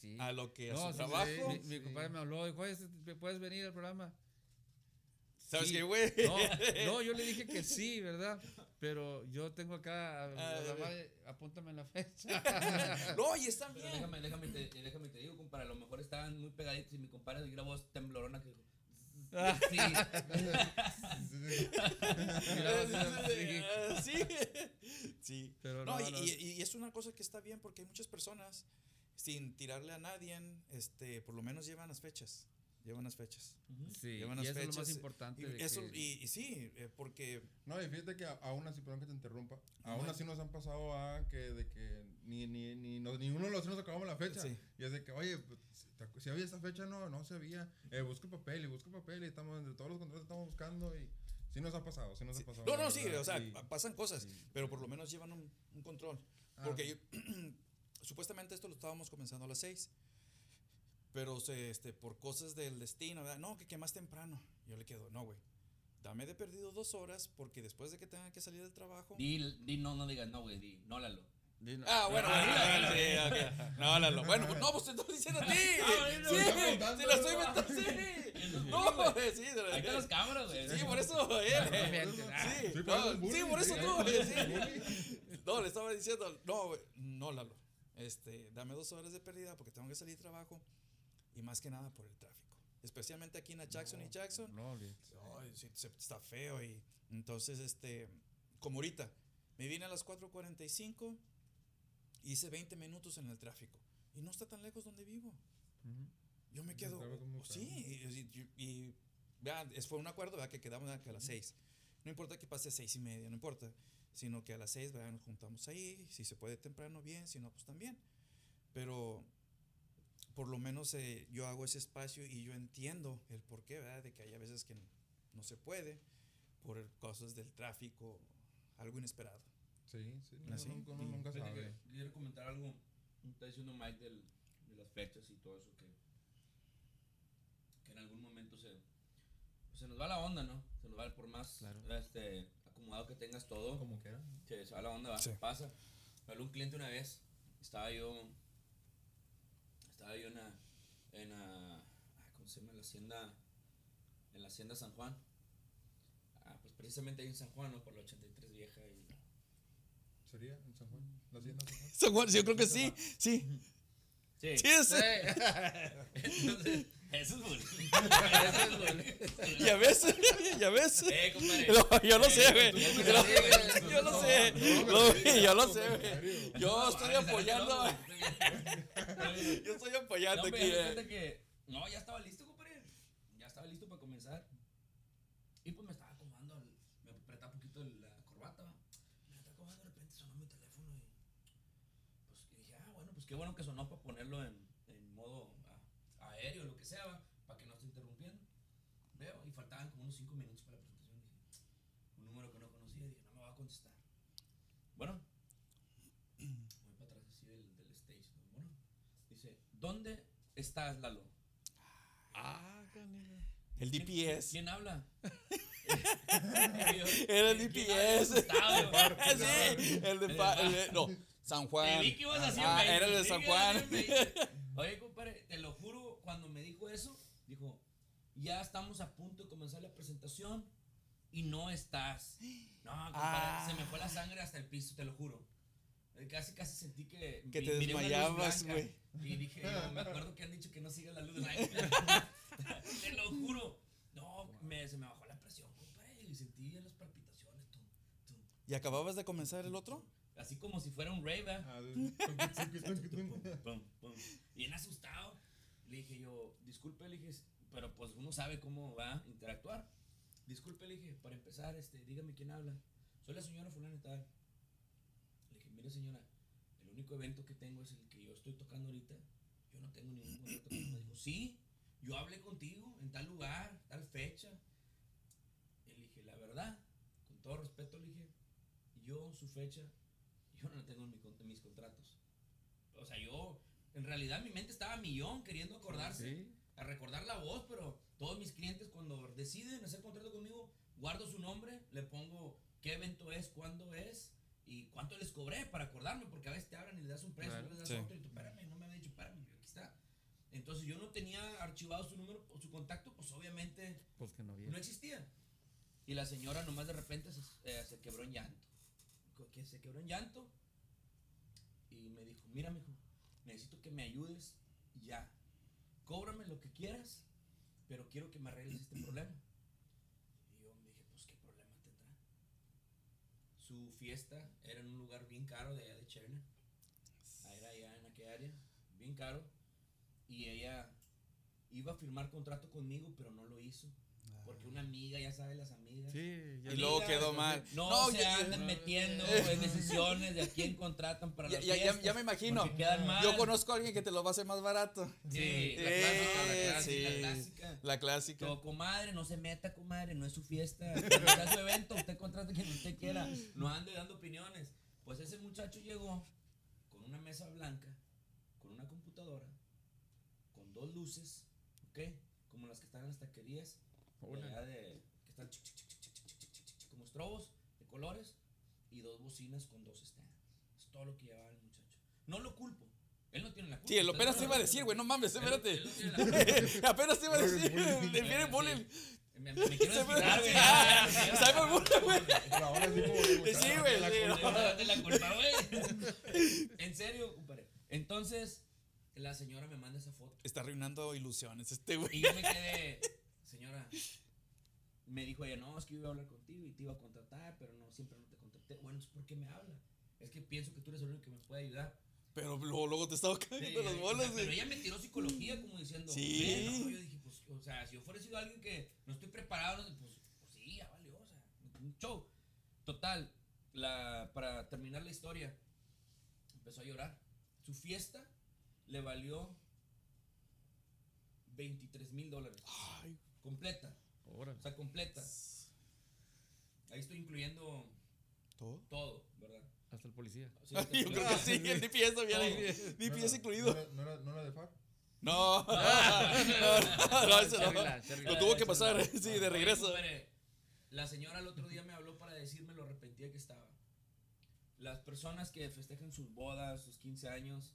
sí. a lo que a No, su sí, trabajo. Mi, mi Sí. compadre me habló, dijo, "Oye, ¿te ¿puedes venir al programa? ¿Sabes Sí. qué, güey? No, no, yo le dije que sí, ¿verdad? Pero yo tengo acá, a- a la Ah, madre, apúntame la fecha. No, y están bien. déjame, déjame, te, déjame te digo, compadre, a lo mejor estaban muy pegaditos y mi compadre dio la voz temblorona que dijo, sí. Ah, sí. sí. Pero No, no, y, no. y- y es una cosa que está bien porque hay muchas personas sin tirarle a nadie, este, por lo menos llevan las fechas. Llevan las fechas. Sí, y Llevan eso las es lo más fechas, importante. Y, de eso, que- y, y sí, eh, porque No, y fíjate que a- aún así, perdón que te interrumpa, aún No. así nos han pasado a que de que ni, ni, ni, nos- ni uno de los tres nos acabamos la fecha. Sí. Y es de que, oye, pues, si había esta fecha, no, no se había. Eh, busca el papel y busca el papel y estamos entre todos los contratos estamos buscando y sí nos ha pasado, sí nos Sí. ha pasado. No, no, sí, o sea, y- pa- pasan cosas, sí. pero por lo menos llevan un, un control. Ah, Porque yo- supuestamente esto lo estábamos comenzando a las 6, pero se, este, por cosas del destino, ¿verdad? no, que, que más temprano. Yo le quedo, no, güey, dame de perdido dos horas porque después de que tenga que salir del trabajo... Di, di, no, no digas no, güey, di, no, Lalo. Ah, bueno, bueno, bueno, sí, ok. No, Lalo. Bueno, pues no, pues te estoy diciendo a ti. no, Sí, está sí, contando. la estoy inventando, sí. No, güey, sí. de la- Ahí están las cámaras, güey. Sí, por eso él. No mientes. Sí, Sí, por no, eso tú, sí. No, le estaba diciendo, no, güey, no, Lalo. Este, dame dos horas de pérdida porque tengo que salir de trabajo y más que nada por el tráfico. Especialmente aquí en Jackson y Jackson. No, olvídate. Ay, sí, se- está feo y entonces, este, como ahorita, me vine a las 4.45, hice 20 minutos en el tráfico y no está tan lejos donde vivo. Ujú. Yo me quedo, muy sí, y, y- y, vean, fue un acuerdo, ¿verdad? Que quedamos a las 6. No importa que pase seis y media, no importa, sino que a las 6 nos juntamos ahí, si se puede temprano, bien, si no, pues también. Pero por lo menos eh, yo hago ese espacio y yo entiendo el porqué, ¿verdad? De que hay a veces que no se puede por cosas del tráfico, algo inesperado. Sí, sí. No, ¿Ah, sí? Nunca, uno nunca sabe. que Quiero comentar algo. Está diciendo Mike del, de las fechas y todo eso que, que en algún momento se, se nos va la onda, ¿no? Se nos va por más Claro. este, acomodado que tengas todo. Como quiera. Se, se va la onda, va, Sí. pasa. Me habló un cliente una vez. Estaba yo. Estaba yo en la. En la ah, ¿Cómo se llama? En la hacienda. En la hacienda San Juan. Ah, pues precisamente ahí en San Juan, ¿no? Por la 83 vieja y la- ¿Sería en San Juan? ¿La hacienda San Juan? San Juan, sí, yo creo que sí, sí. Sí. Sí, es- Entonces, eso es bullying. Ya ves, ya ves. Eh, compadre. No, yo lo sé, güey. Yo lo- sé. Yo lo sé, güey. Yo estoy apoyando. Yo estoy apoyando aquí. eh. No, ya estaba listo, compadre. Ya estaba listo para comenzar. Y pues me estaba acomodando. me apretaba un poquito la corbata. Me estaba acomodando, de repente sonó mi teléfono. Y pues dije, ah, bueno, pues qué bueno que sonó para ponerlo en modo ah, aéreo, lo que sea, ¿va? para que no esté interrumpiendo. Veo, y faltaban como unos 5 minutos para la presentación. Dije, un número que no conocía. Dije, no me va a contestar. Bueno, voy para atrás así del, del stage. ¿no? Bueno, dice, ¿dónde estás, Lalo? El ¿Quién- DPS. ¿Quién habla? Era el ¿Quién habla DPS. Sí, el de. pa- el de- No, San Te Juan. vi que ibas así Ah, era el de San Juan. Oye, compadre, te lo juro, cuando me dijo eso, dijo, ya estamos a punto de comenzar la presentación y no estás. No, compadre, Ah. se me fue la sangre hasta el piso, te lo juro. Casi, casi sentí que... Te desmayabas, güey. Y dije, yo, me acuerdo que han dicho que no siga la luz te lo juro. No, me, se me bajó la presión, compadre, y sentí las palpitaciones, tú, tú. ¿Y acababas de comenzar el otro? Así como si fuera un rave. Bien asustado. Le dije yo, disculpe, le dije, pero pues uno sabe cómo va a interactuar. Disculpe, le dije, para empezar, este, dígame quién habla. Soy la señora fulana y tal. Le dije, mire señora, el único evento que tengo es el yo estoy tocando ahorita. Yo no tengo ningún contrato con Me dijo, sí, yo hablé contigo en tal lugar, tal fecha. Y le dije, la verdad, con todo respeto, le dije, yo su fecha, yo no la tengo en, mi en mis contratos. O sea, yo, en realidad mi mente estaba a millón queriendo acordarse, Sí. a recordar la voz, pero todos mis clientes cuando deciden hacer contrato conmigo, guardo su nombre, le pongo qué evento es, cuándo es y cuánto les cobré para acordarme, porque a veces te hablan y le das un precio, Claro. le das Sí. otro y tú, espérame, no me había dicho, espérame, aquí está. Entonces yo no tenía archivado su número o su contacto, pues obviamente Pues que no había. no existía. Y la señora nomás de repente se, eh, se quebró en llanto. Que se quebró en llanto. Y me dijo, mira, mijo, necesito que me ayudes ya. Cóbrame lo que quieras, pero quiero que me arregles este problema. Y yo me dije, pues, ¿qué problema tendrá? Su fiesta era en un lugar bien caro de allá de Cherna. Era allá en aquella área, bien caro. Y ella iba a firmar contrato conmigo, pero no lo hizo. Porque una amiga, ya sabe, las amigas. Sí, ya Y luego quedó mal. No, No, se ya- ya- metiendo en decisiones de a quién contratan para Ya, las ya, ya, fiestas, ya me imagino. Yo conozco a alguien que te lo va a hacer más barato. Sí, la clásica, la clásica, sí. la clásica. La clásica. Todo, comadre, no se meta, comadre, no es su fiesta. No es su evento, usted contrata quien usted quiera. No ande dando opiniones. Pues ese muchacho llegó con una mesa blanca, con una computadora, con dos luces, ¿ok? Como las que están en las taquerías, como estrobos de colores y dos bocinas con dos stands. Es todo lo que llevaba el muchacho. No lo culpo. Él no tiene la culpa. Sí, el apenas te iba a decir, güey, no mames, espérate. apenas te iba a decir, le viene. Me, me quiero desquitar, güey. Güey. Sí, güey. En serio, compadre. Entonces, la señora me manda esa foto. Está arruinando ilusiones este güey. Y yo me quedé señora, me dijo ella, no, es que yo iba a hablar contigo y te iba a contratar, pero no, siempre no te contraté. Bueno, ¿por qué me habla? Es que pienso que tú eres el único que me puede ayudar. Pero luego, luego te estaba Sí, cayendo las o bolas, pero ella me tiró psicología como diciendo, Sí. Yo dije, pues, o sea, si yo fuera sido alguien que no estoy preparado, pues, pues sí, ya valió, o sea, un show. Total, la, para terminar la historia, empezó a llorar. Su fiesta le valió 23 mil dólares. Ay, Completa, Órale. o sea, completa. Ahí estoy incluyendo ¿todo? todo, ¿verdad? Hasta el policía. Sí, hasta el Yo creo que sí, el DPS también. hay ¿No DPS era- incluido. ¿No era, no era, de FAR? No, no, no, eso. Lo tuvo que pasar, sí, de regreso. La señora el otro día me habló para decirme lo arrepentida que estaba. Las personas que festejan sus bodas, sus 15 años,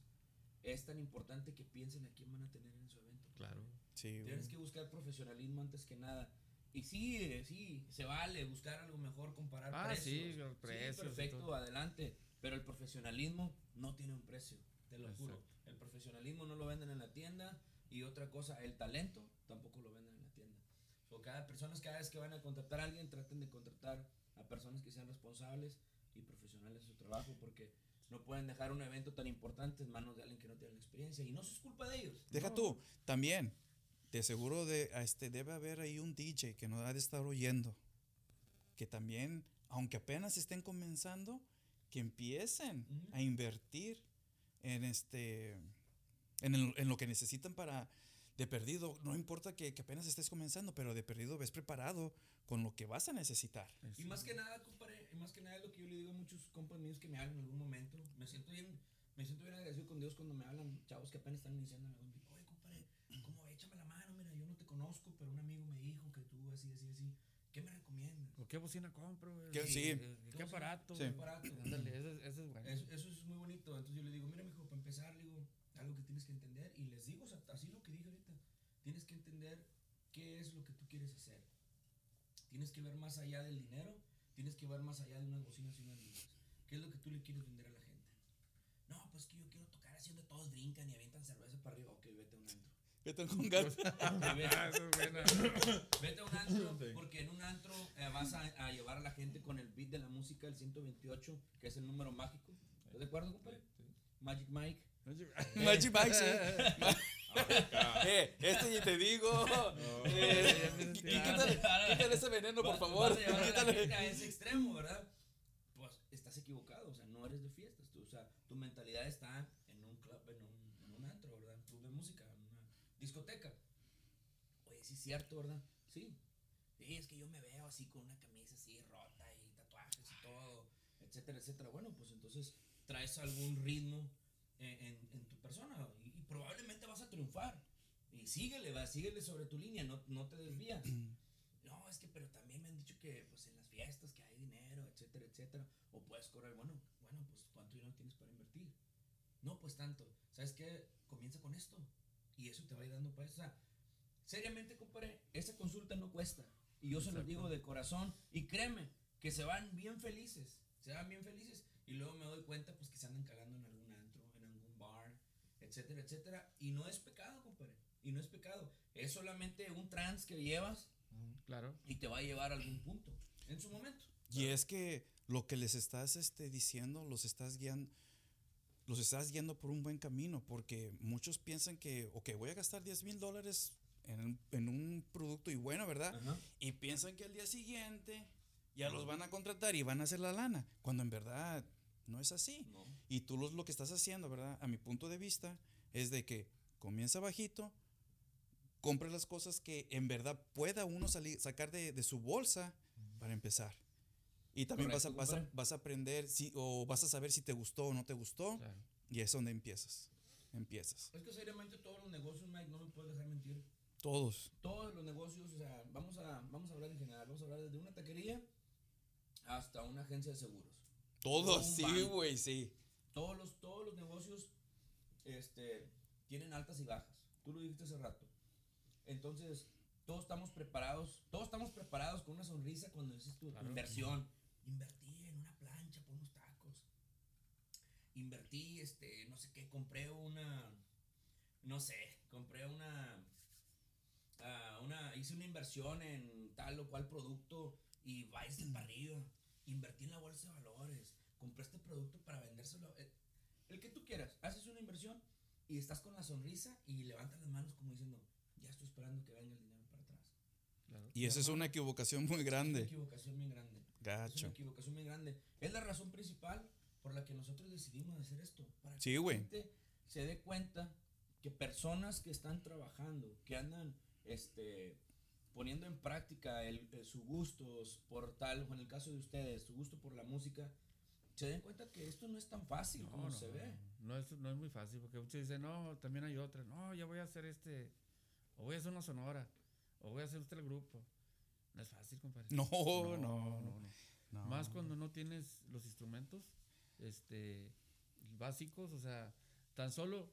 es tan importante que piensen a quién van a tener en su evento. Claro. Sí, güey. Tienes que buscar profesionalismo antes que nada. Y sí, eh, sí, se vale buscar algo mejor, comparar Ah, precios. sí, los precios y perfecto, adelante. Pero el profesionalismo no tiene un precio, te lo juro. Exacto. El profesionalismo no lo venden en la tienda. Y otra cosa, el talento tampoco lo venden en la tienda. O cada personas cada vez que van a contratar a alguien traten de contratar a personas que sean responsables y profesionales en su trabajo porque no pueden dejar un evento tan importante en manos de alguien que no tiene la experiencia y no es culpa de ellos. Deja No. tú, también, de seguro de, a este, debe haber ahí un DJ que nos ha de estar oyendo. Que también, aunque apenas estén comenzando, que empiecen a invertir en este en, el- en lo que necesitan para de perdido. No importa que, que apenas estés comenzando, pero de perdido ves preparado con lo que vas a necesitar. Y más que nada, compadre, y más que nada es lo que yo le digo a muchos compas míos que me hablan en algún momento. Me siento bien, me siento bien agradecido con Dios cuando me hablan chavos que apenas están iniciando en algún Oye, compadre, ¿cómo? Échame la mano, mira, yo no te conozco, pero un amigo me dijo que tú así, así, así. ¿Qué me recomiendas? ¿O qué bocina compro? ¿Qué- sí. ¿Qué ¿Qué aparato? Sí. güey? Aparato. Ándale, ese, ese es bueno. Eso, eso es muy bonito. Entonces yo le digo, mira, mijo, para empezar, le digo, algo que tienes que entender. Y les digo, o sea, así lo que dije ahorita, tienes que entender qué es lo que tú quieres hacer. Tienes que ver más allá del dinero, tienes que ver más allá de unas bocinas y unas luces. ¿Qué es lo que tú le quieres vender a la gente? No, pues que yo quiero tocar así donde todos brincan y avientan cerveza para arriba. Ok, vete a un antro. Vete con ganas. Ok, vete, a un antro, porque en un antro eh, vas a, a llevar a la gente con el beat de la música, el 128, que es el número mágico. ¿Estás de acuerdo, compadre? Magic Mike. Magic Mike, sí. eh, este y te digo. eh, quítale, quítale ese veneno, por favor. vas a llevar a la Quítale. gente a ese extremo, ¿verdad? Pues estás equivocado, o sea, no eres de fiestas, tú, o sea, tu mentalidad está en un club, en un, en un antro, ¿verdad? Un club de música, en una discoteca. Oye, sí cierto, ¿verdad? Sí. Sí, es que yo me veo así con una camisa así rota y tatuajes y todo, etcétera, etcétera. Bueno, pues entonces traes algún ritmo en, en- en tu persona y, y probablemente vas a triunfar. Y síguele, va, síguele sobre tu línea, no, no te desvías. No, es que, pero también me han dicho que pues en las fiestas que hay dinero, etcétera, etcétera. O puedes correr, bueno, bueno, pues ¿cuánto dinero tienes para invertir? No, pues tanto. ¿Sabes qué? Comienza con esto. Y eso te va a ir dando para eso. O sea, seriamente, compadre, esa consulta no cuesta. Y yo se los Exacto. digo de corazón. Y créeme, que se van bien felices. Se van bien felices. Y luego me doy cuenta, pues, que se andan cagando en algún antro, en algún bar, etcétera, etcétera. Y no es pecado, compadre. Y no es pecado. Es solamente un trance que llevas Claro. y te va a llevar a algún punto en su momento. Y es que lo que les estás este, diciendo, los estás guiando, los estás guiando por un buen camino, porque muchos piensan que, ok, voy a gastar 10 mil dólares en, en un producto y bueno, ¿verdad? Ajá. Y piensan que al día siguiente ya los van a contratar y van a hacer la lana, cuando en verdad no es así. No. Y tú los- lo que estás haciendo, ¿verdad? A mi punto de vista, es de que comienza bajito, compra las cosas que en verdad pueda uno salir, sacar de, de su bolsa para empezar. Y también vas, a, vas, a, vas a aprender si, o vas a saber si te gustó o no te gustó. Claro. Y es donde empiezas. Empiezas. Es que seriamente todos los negocios, Mike, no me puedes dejar mentir. Todos. Todos los negocios, o sea, vamos a, vamos a hablar en general. Vamos a hablar desde una taquería hasta una agencia de seguros. Todos, sí, güey, sí. Todos los, todos los negocios este, tienen altas y bajas. Tú lo dijiste hace rato. Entonces, todos estamos preparados, todos estamos preparados con una sonrisa cuando dices tu Claro. inversión. Invertí en una plancha por unos tacos. Invertí, este, no sé qué, compré una, no sé, compré una, ah, una, hice una inversión en tal o cual producto y va este para arriba. Invertí en la bolsa de valores, compré este producto para vendérselo. eh, El que tú quieras, haces una inversión y estás con la sonrisa y levantas las manos como diciendo, ya estoy esperando que venga el dinero para atrás. claro. Y esa es una equivocación muy Es una grande. equivocación bien grande. Es Gacho. una equivocación muy grande. Es la razón principal por la que nosotros decidimos hacer esto. Para que Sí, la gente se dé cuenta que personas que están trabajando, que andan este, poniendo en práctica el, el- sus gustos por tal, o en el caso de ustedes, su gusto por la música, se den cuenta que esto no es tan fácil como se ve. No es, no es muy fácil, porque muchos dicen, no, también hay otra. No, ya voy a hacer este, o voy a hacer una sonora, o voy a hacer usted el grupo. No es fácil, compadre. No, no, no, no. no. Más cuando no tienes los instrumentos este, básicos, o sea, tan solo,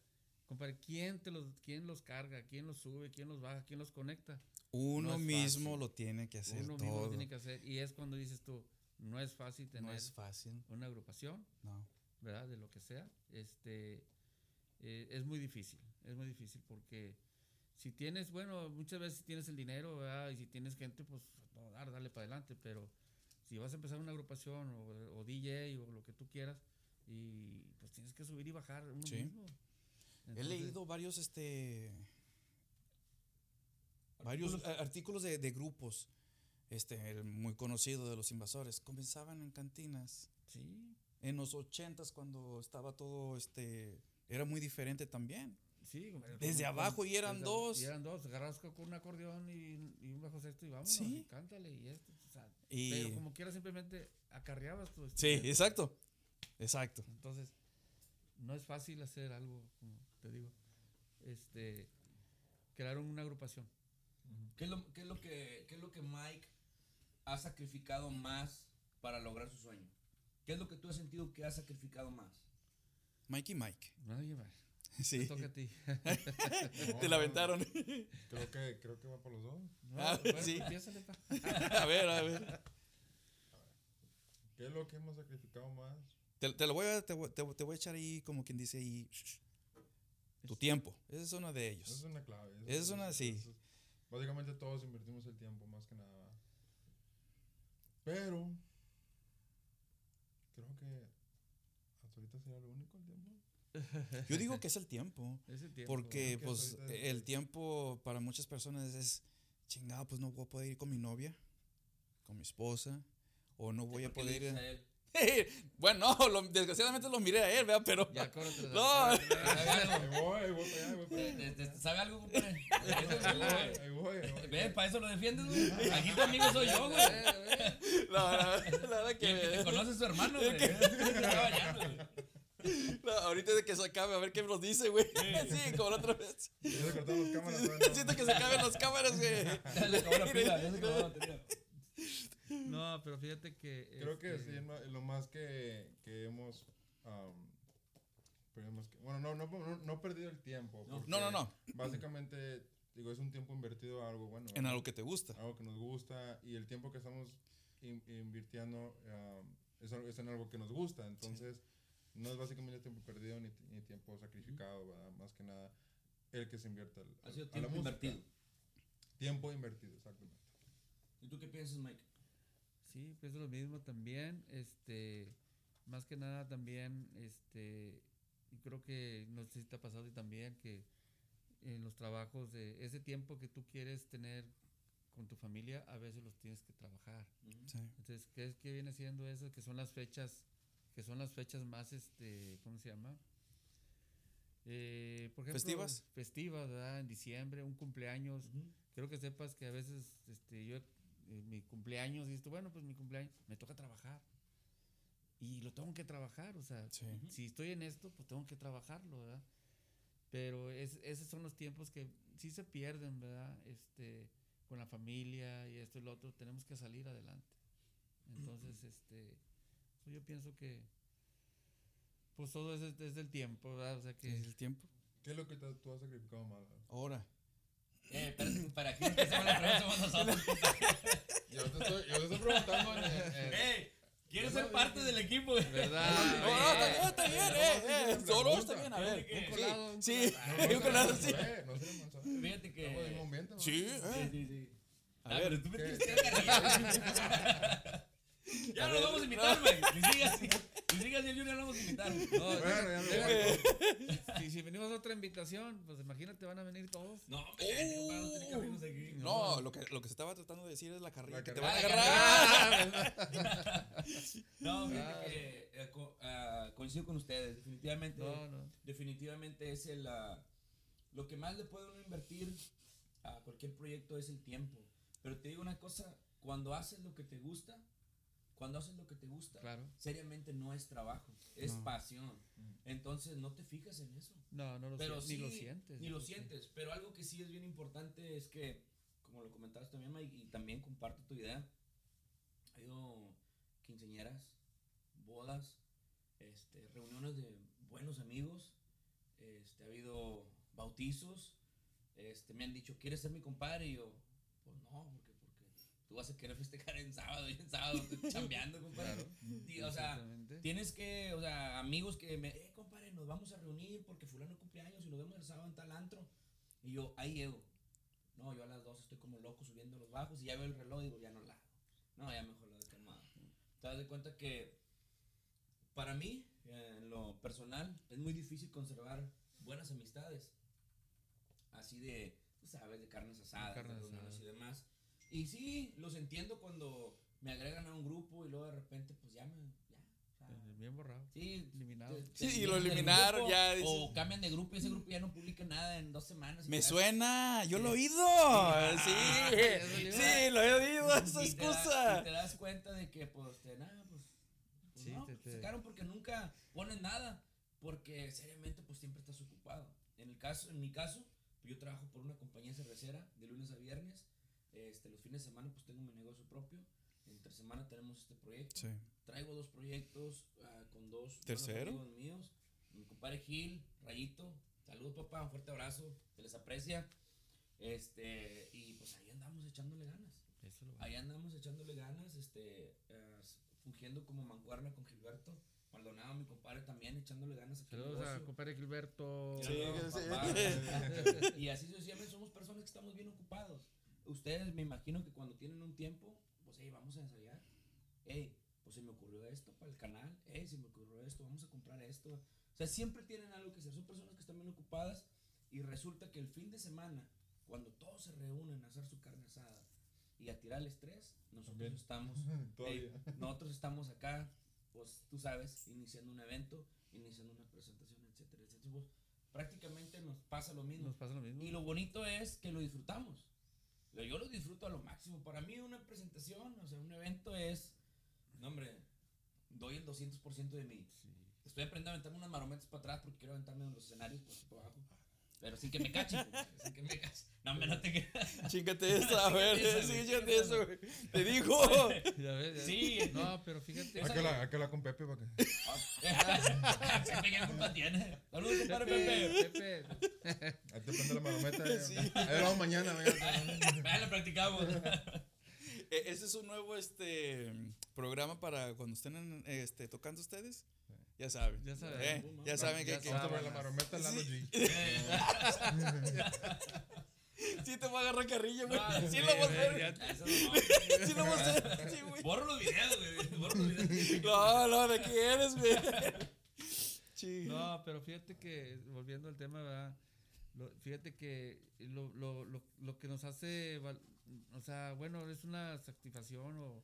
compadre, ¿quién, te los, ¿quién los carga? ¿Quién los sube? ¿Quién los baja? ¿Quién los conecta? Uno No mismo fácil. lo tiene que hacer Uno mismo lo tiene que hacer. Y es cuando dices tú, no es fácil tener No es fácil. una agrupación, No. ¿verdad? De lo que sea. Este, eh, es muy difícil, es muy difícil porque si tienes, bueno, muchas veces tienes el dinero, ¿verdad? Y si tienes gente, pues no, dar, dale para adelante, pero si vas a empezar una agrupación o, o DJ o lo que tú quieras, y pues tienes que subir y bajar uno Sí. mismo. He leído varios, este, varios eh, artículos de, de grupos, este, el muy conocido de los invasores, comenzaban en cantinas. Sí, En los ochentas cuando estaba todo, este, era muy diferente también. sí. Desde abajo y eran desde- dos. Y eran dos, agarras con un acordeón y, y un bajo sexto y vámonos, Sí. cántale y esto. o sea, Y- Pero como quieras simplemente acarreabas tu Sí, exacto. Exacto. Entonces, no es fácil hacer algo, como te digo. Este, crearon una agrupación. ¿Qué es, lo, qué, es lo que, ¿Qué es lo que Mike ha sacrificado más para lograr su sueño? ¿Qué es lo que tú has sentido que has sacrificado más? Mike y Mike. Nadie más. Sí. Te toca a ti. Te la aventaron. Creo que, creo que va por los dos. No, Ah, bueno, sí. empiézale, pa. a ver, a ver. ¿Qué es lo que hemos sacrificado más? Te, te lo voy a, te, voy- te voy- te voy a echar ahí como quien dice ahí. Tu tiempo. Esa es una de Esa ellos. es una clave. esa Es una- sí. esa es- básicamente todos invertimos el tiempo, más que nada. Pero, creo que hasta ahorita sería lo único el tiempo. Yo digo que es el tiempo. Ese tiempo. Porque, que pues, es- el tiempo para muchas personas es chingado, pues no voy a poder ir con mi novia, con mi esposa, o no voy a ¿Por qué le poder ir. bueno, no, lo- desgraciadamente lo miré a él, ¿verdad? Pero. Ya, cóbrate la- No. Ahí voy, ahí voy para allá, ahí voy para allá. ¿Te- te- te- ¿Sabe algo, compadre? Ahí voy. ¿Ves? Para eso lo defiendes, güey. Aquí tu amigo soy yo, güey. No, la verdad que te conoce su hermano, güey. Está bañando, güey. no, ahorita de que se acabe, a ver qué nos dice, güey. Sí, como la otra vez. Ya se cortaron las cámaras. Siento que se acaben las cámaras, güey. Ya se acabó la pila, ya se acabó la batería. No, pero fíjate que. Creo que este, sí, es ma- lo más que, que hemos. perdemos que- bueno, no, no, no, no he perdido el tiempo. No. No, no. Básicamente, digo, es un tiempo invertido a algo bueno. En algo que te gusta. algo que nos gusta y el tiempo que estamos in- invirtiendo um, es, algo- es en algo que nos gusta. Entonces, no es básicamente tiempo perdido ni, ni tiempo sacrificado, ¿verdad? Más que nada, el que se invierte al- Ha sido a la tiempo música. invertido. Tiempo invertido, exactamente. ¿Y tú qué piensas, Mike? Sí, pienso lo mismo también. Este, más que nada también, este, y creo que no sé si te ha pasado ti también que en los trabajos de ese tiempo que tú quieres tener con tu familia, a veces los tienes que trabajar. Sí. Entonces, ¿qué, es- qué viene siendo eso? Que son las fechas, que son las fechas más, este, ¿cómo se llama? Eh, por ejemplo, ¿Festivas? Festivas, ¿verdad? En diciembre, un cumpleaños. Quiero que sepas que a veces, este, yo, eh, mi cumpleaños, y esto, bueno, pues mi cumpleaños, me toca trabajar. Y lo tengo que trabajar, o sea, Sí. si estoy en esto, pues tengo que trabajarlo, ¿verdad? Pero es, esos son los tiempos que sí se pierden, ¿verdad? Este, con la familia y esto y lo otro, tenemos que salir adelante. Entonces, este, pues yo pienso que, pues todo es, es del tiempo, ¿verdad? O sea que... ¿Es el tiempo? ¿Qué es lo que te- tú has sacrificado más? Ahora. Eh, espérate, para aquí empezamos la pregunta somos nosotros. Yo te estoy, yo te estoy preguntando. en- en- ¡Ey! ¿Quieres ser parte del equipo? ¿Verdad? No, no, está bien, está bien, eh, eh. Solo está bien, a ver. Que- Un colado, Sí, un colado, sí. Eh, no sé, no sé. Fíjate que. Sí, Sí, eh. sí, sí. A Ah, ver. pero tú me ¿qué? tienes que. Ya no lo vamos a invitar, güey. Si sigas así, así, el Junior lo vamos a invitar. No, Bueno, ya me si, si venimos a otra invitación, pues imagínate, van a venir todos. No, hombre, compadre, no lo que, lo que se estaba tratando de decir es la carrilla La que te van a Ah, agarrar. No, fíjate que eh, co- ah, coincido con ustedes. Definitivamente, No, no. definitivamente es el, ah, lo que más le puede uno invertir a cualquier proyecto es el tiempo. Pero te digo una cosa, cuando haces lo que te gusta, cuando haces lo que te gusta, Claro. seriamente no es trabajo, es No. pasión. Entonces no te fijas en eso. No, no lo Pero sientes, ni lo sí, sientes. Ni lo Sí. sientes. Pero algo que sí es bien importante es que, como lo comentabas también, Mike, y también comparto tu idea, ha habido quinceañeras, bodas, este, reuniones de buenos amigos, este, ha habido bautizos, este, me han dicho, ¿quieres ser mi compadre? Y yo, pues no, porque tú vas a querer festejar en sábado y en sábado chambeando, compadre. O sea. Tienes que, o sea, amigos que me, eh, compadre, nos vamos a reunir porque fulano cumpleaños y nos vemos el sábado en tal antro. Y yo, ahí llego. No, yo a las 2 estoy como loco subiendo los bajos y ya veo el reloj y digo, ya no la hago. No, ya mejor lo de calmado. Te das de cuenta que para mí, en lo personal, es muy difícil conservar buenas amistades. Así de, tú sabes, de carnes asadas, carnes de reuniones asadas. y demás. Y sí, los entiendo cuando me agregan a un grupo y luego de repente, pues ya me. Ya, Bien borrado. Sí, Eliminado. te- te Sí, y lo eliminaron, grupo, ya, dices- O cambian de grupo y ese grupo ya no publica nada en dos semanas. Me te suena, yo lo he oído. Sí, le iba. sí, lo he oído, esa te excusa. y te das cuenta de que, pues, te, nada, pues, pues Sí, no, te- pues, te- sacaron porque nunca ponen nada. Porque seriamente, pues siempre estás ocupado. En el caso, en mi caso, yo trabajo por una compañía cervecera de lunes a viernes. Este, los fines de semana, pues tengo mi negocio propio. Entre semana tenemos este proyecto. Sí. Traigo dos proyectos ah, con dos ¿Tercero? amigos míos. Mi compadre Gil, Rayito. Saludos, papá. Un fuerte abrazo. Se les aprecia. Este, y pues ahí andamos echándole ganas. Eso lo Ahí andamos echándole ganas, este, eh, fungiendo como mancuerna con Gilberto. Maldonado, mi compadre, también echándole ganas Saludos a compadre Gilberto. Sí, sí. papá. y así sucesivamente somos personas que estamos bien ocupados. Ustedes me imagino que cuando tienen un tiempo, pues, hey, vamos a ensayar. Hey, pues se me ocurrió esto para el canal. Hey, se me ocurrió esto, vamos a comprar esto. O sea, siempre tienen algo que hacer. Son personas que están bien ocupadas y resulta que el fin de semana, cuando todos se reúnen a hacer su carne asada y a tirar el estrés, nosotros También. estamos nosotros estamos acá, pues tú sabes, iniciando un evento, iniciando una presentación, etcétera, etcétera. Pues, prácticamente nos pasa lo mismo. Nos pasa lo mismo. Y lo bonito es que lo disfrutamos. Yo lo disfruto a lo máximo. Para mí una presentación, o sea, un evento es, no hombre, doy el 200% de mí. Sí. Estoy aprendiendo a aventarme unas marometas para atrás porque quiero aventarme en los escenarios aquí por abajo. Pero sin que me cachen, compadre, sin que me cachen. No, me no te quedas. Chíngate esa, a ver, Chíngate eso, güey. Te digo. Ya ves, ya- Sí. No, pero fíjate. Hay que la, la con Pepe para que. Pepe, ¿qué culpa tiene? Saludos, compadre Pepe. Pepe, Pepe. Ahí te prende la marometa. Sí. Ahí vamos mañana. mañana. Lo practicamos. E- Ese es un nuevo este programa para cuando estén en, este, tocando ustedes. Ya saben. Ya saben. ¿eh? Ya saben que, Ya que- la marometa Sí. Sí te voy a agarrar carrilla, güey. Ah, Sí sí, lo voy a hacer. Sí lo voy a hacer. Sí, güey. Borro los videos, güey. Borro los videos. No, no, ¿de qué eres, güey? Sí. No, pero fíjate que, volviendo al tema, ¿verdad? Lo- fíjate que lo, lo, lo, lo que nos hace, o sea, bueno, es una satisfacción o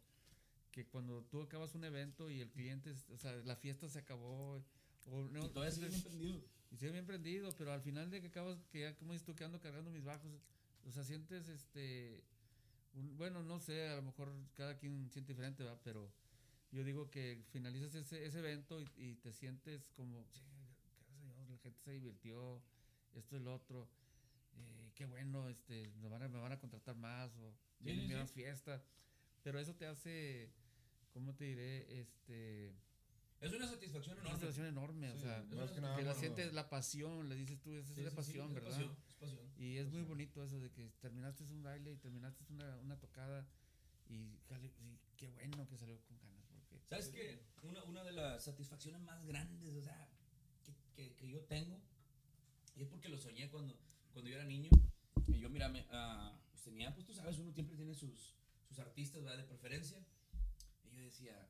que cuando tú acabas un evento y el cliente, o sea, la fiesta se acabó, o no, Y todavía sigue bien prendido. y sigue bien prendido, pero al final de que acabas, que ya, como dices tú, que ando cargando mis bajos, o sea, sientes este, un- bueno, no sé, a lo mejor cada quien siente diferente, ¿va? Pero yo digo que finalizas ese, ese evento y, y te sientes como, "Che, gracias a Dios, la gente se divirtió, esto y lo otro, eh, qué bueno, este, me van, a, me van a contratar más o Sí, vienen sí, más sí. fiestas, pero eso te hace, ¿cómo te diré? Este, Es una satisfacción una enorme. sensación enorme, o Sí, sea, más que nada que la cuando- sientes la pasión, le dices tú, esa Sí, es la sí, sí, pasión, es ¿verdad? pasión, es pasión. Y es muy Pasión. bonito eso de que terminaste un baile y terminaste una, una tocada y, y qué bueno que salió con ganas, porque ¿Sabes qué? Una, una de las satisfacciones más grandes, o sea, que, que, que yo tengo, y es porque lo soñé cuando, cuando yo era niño, y yo, mira, me, ah, pues tenía, pues tú sabes, uno siempre tiene sus, sus artistas, ¿verdad? De preferencia, yo decía, ah,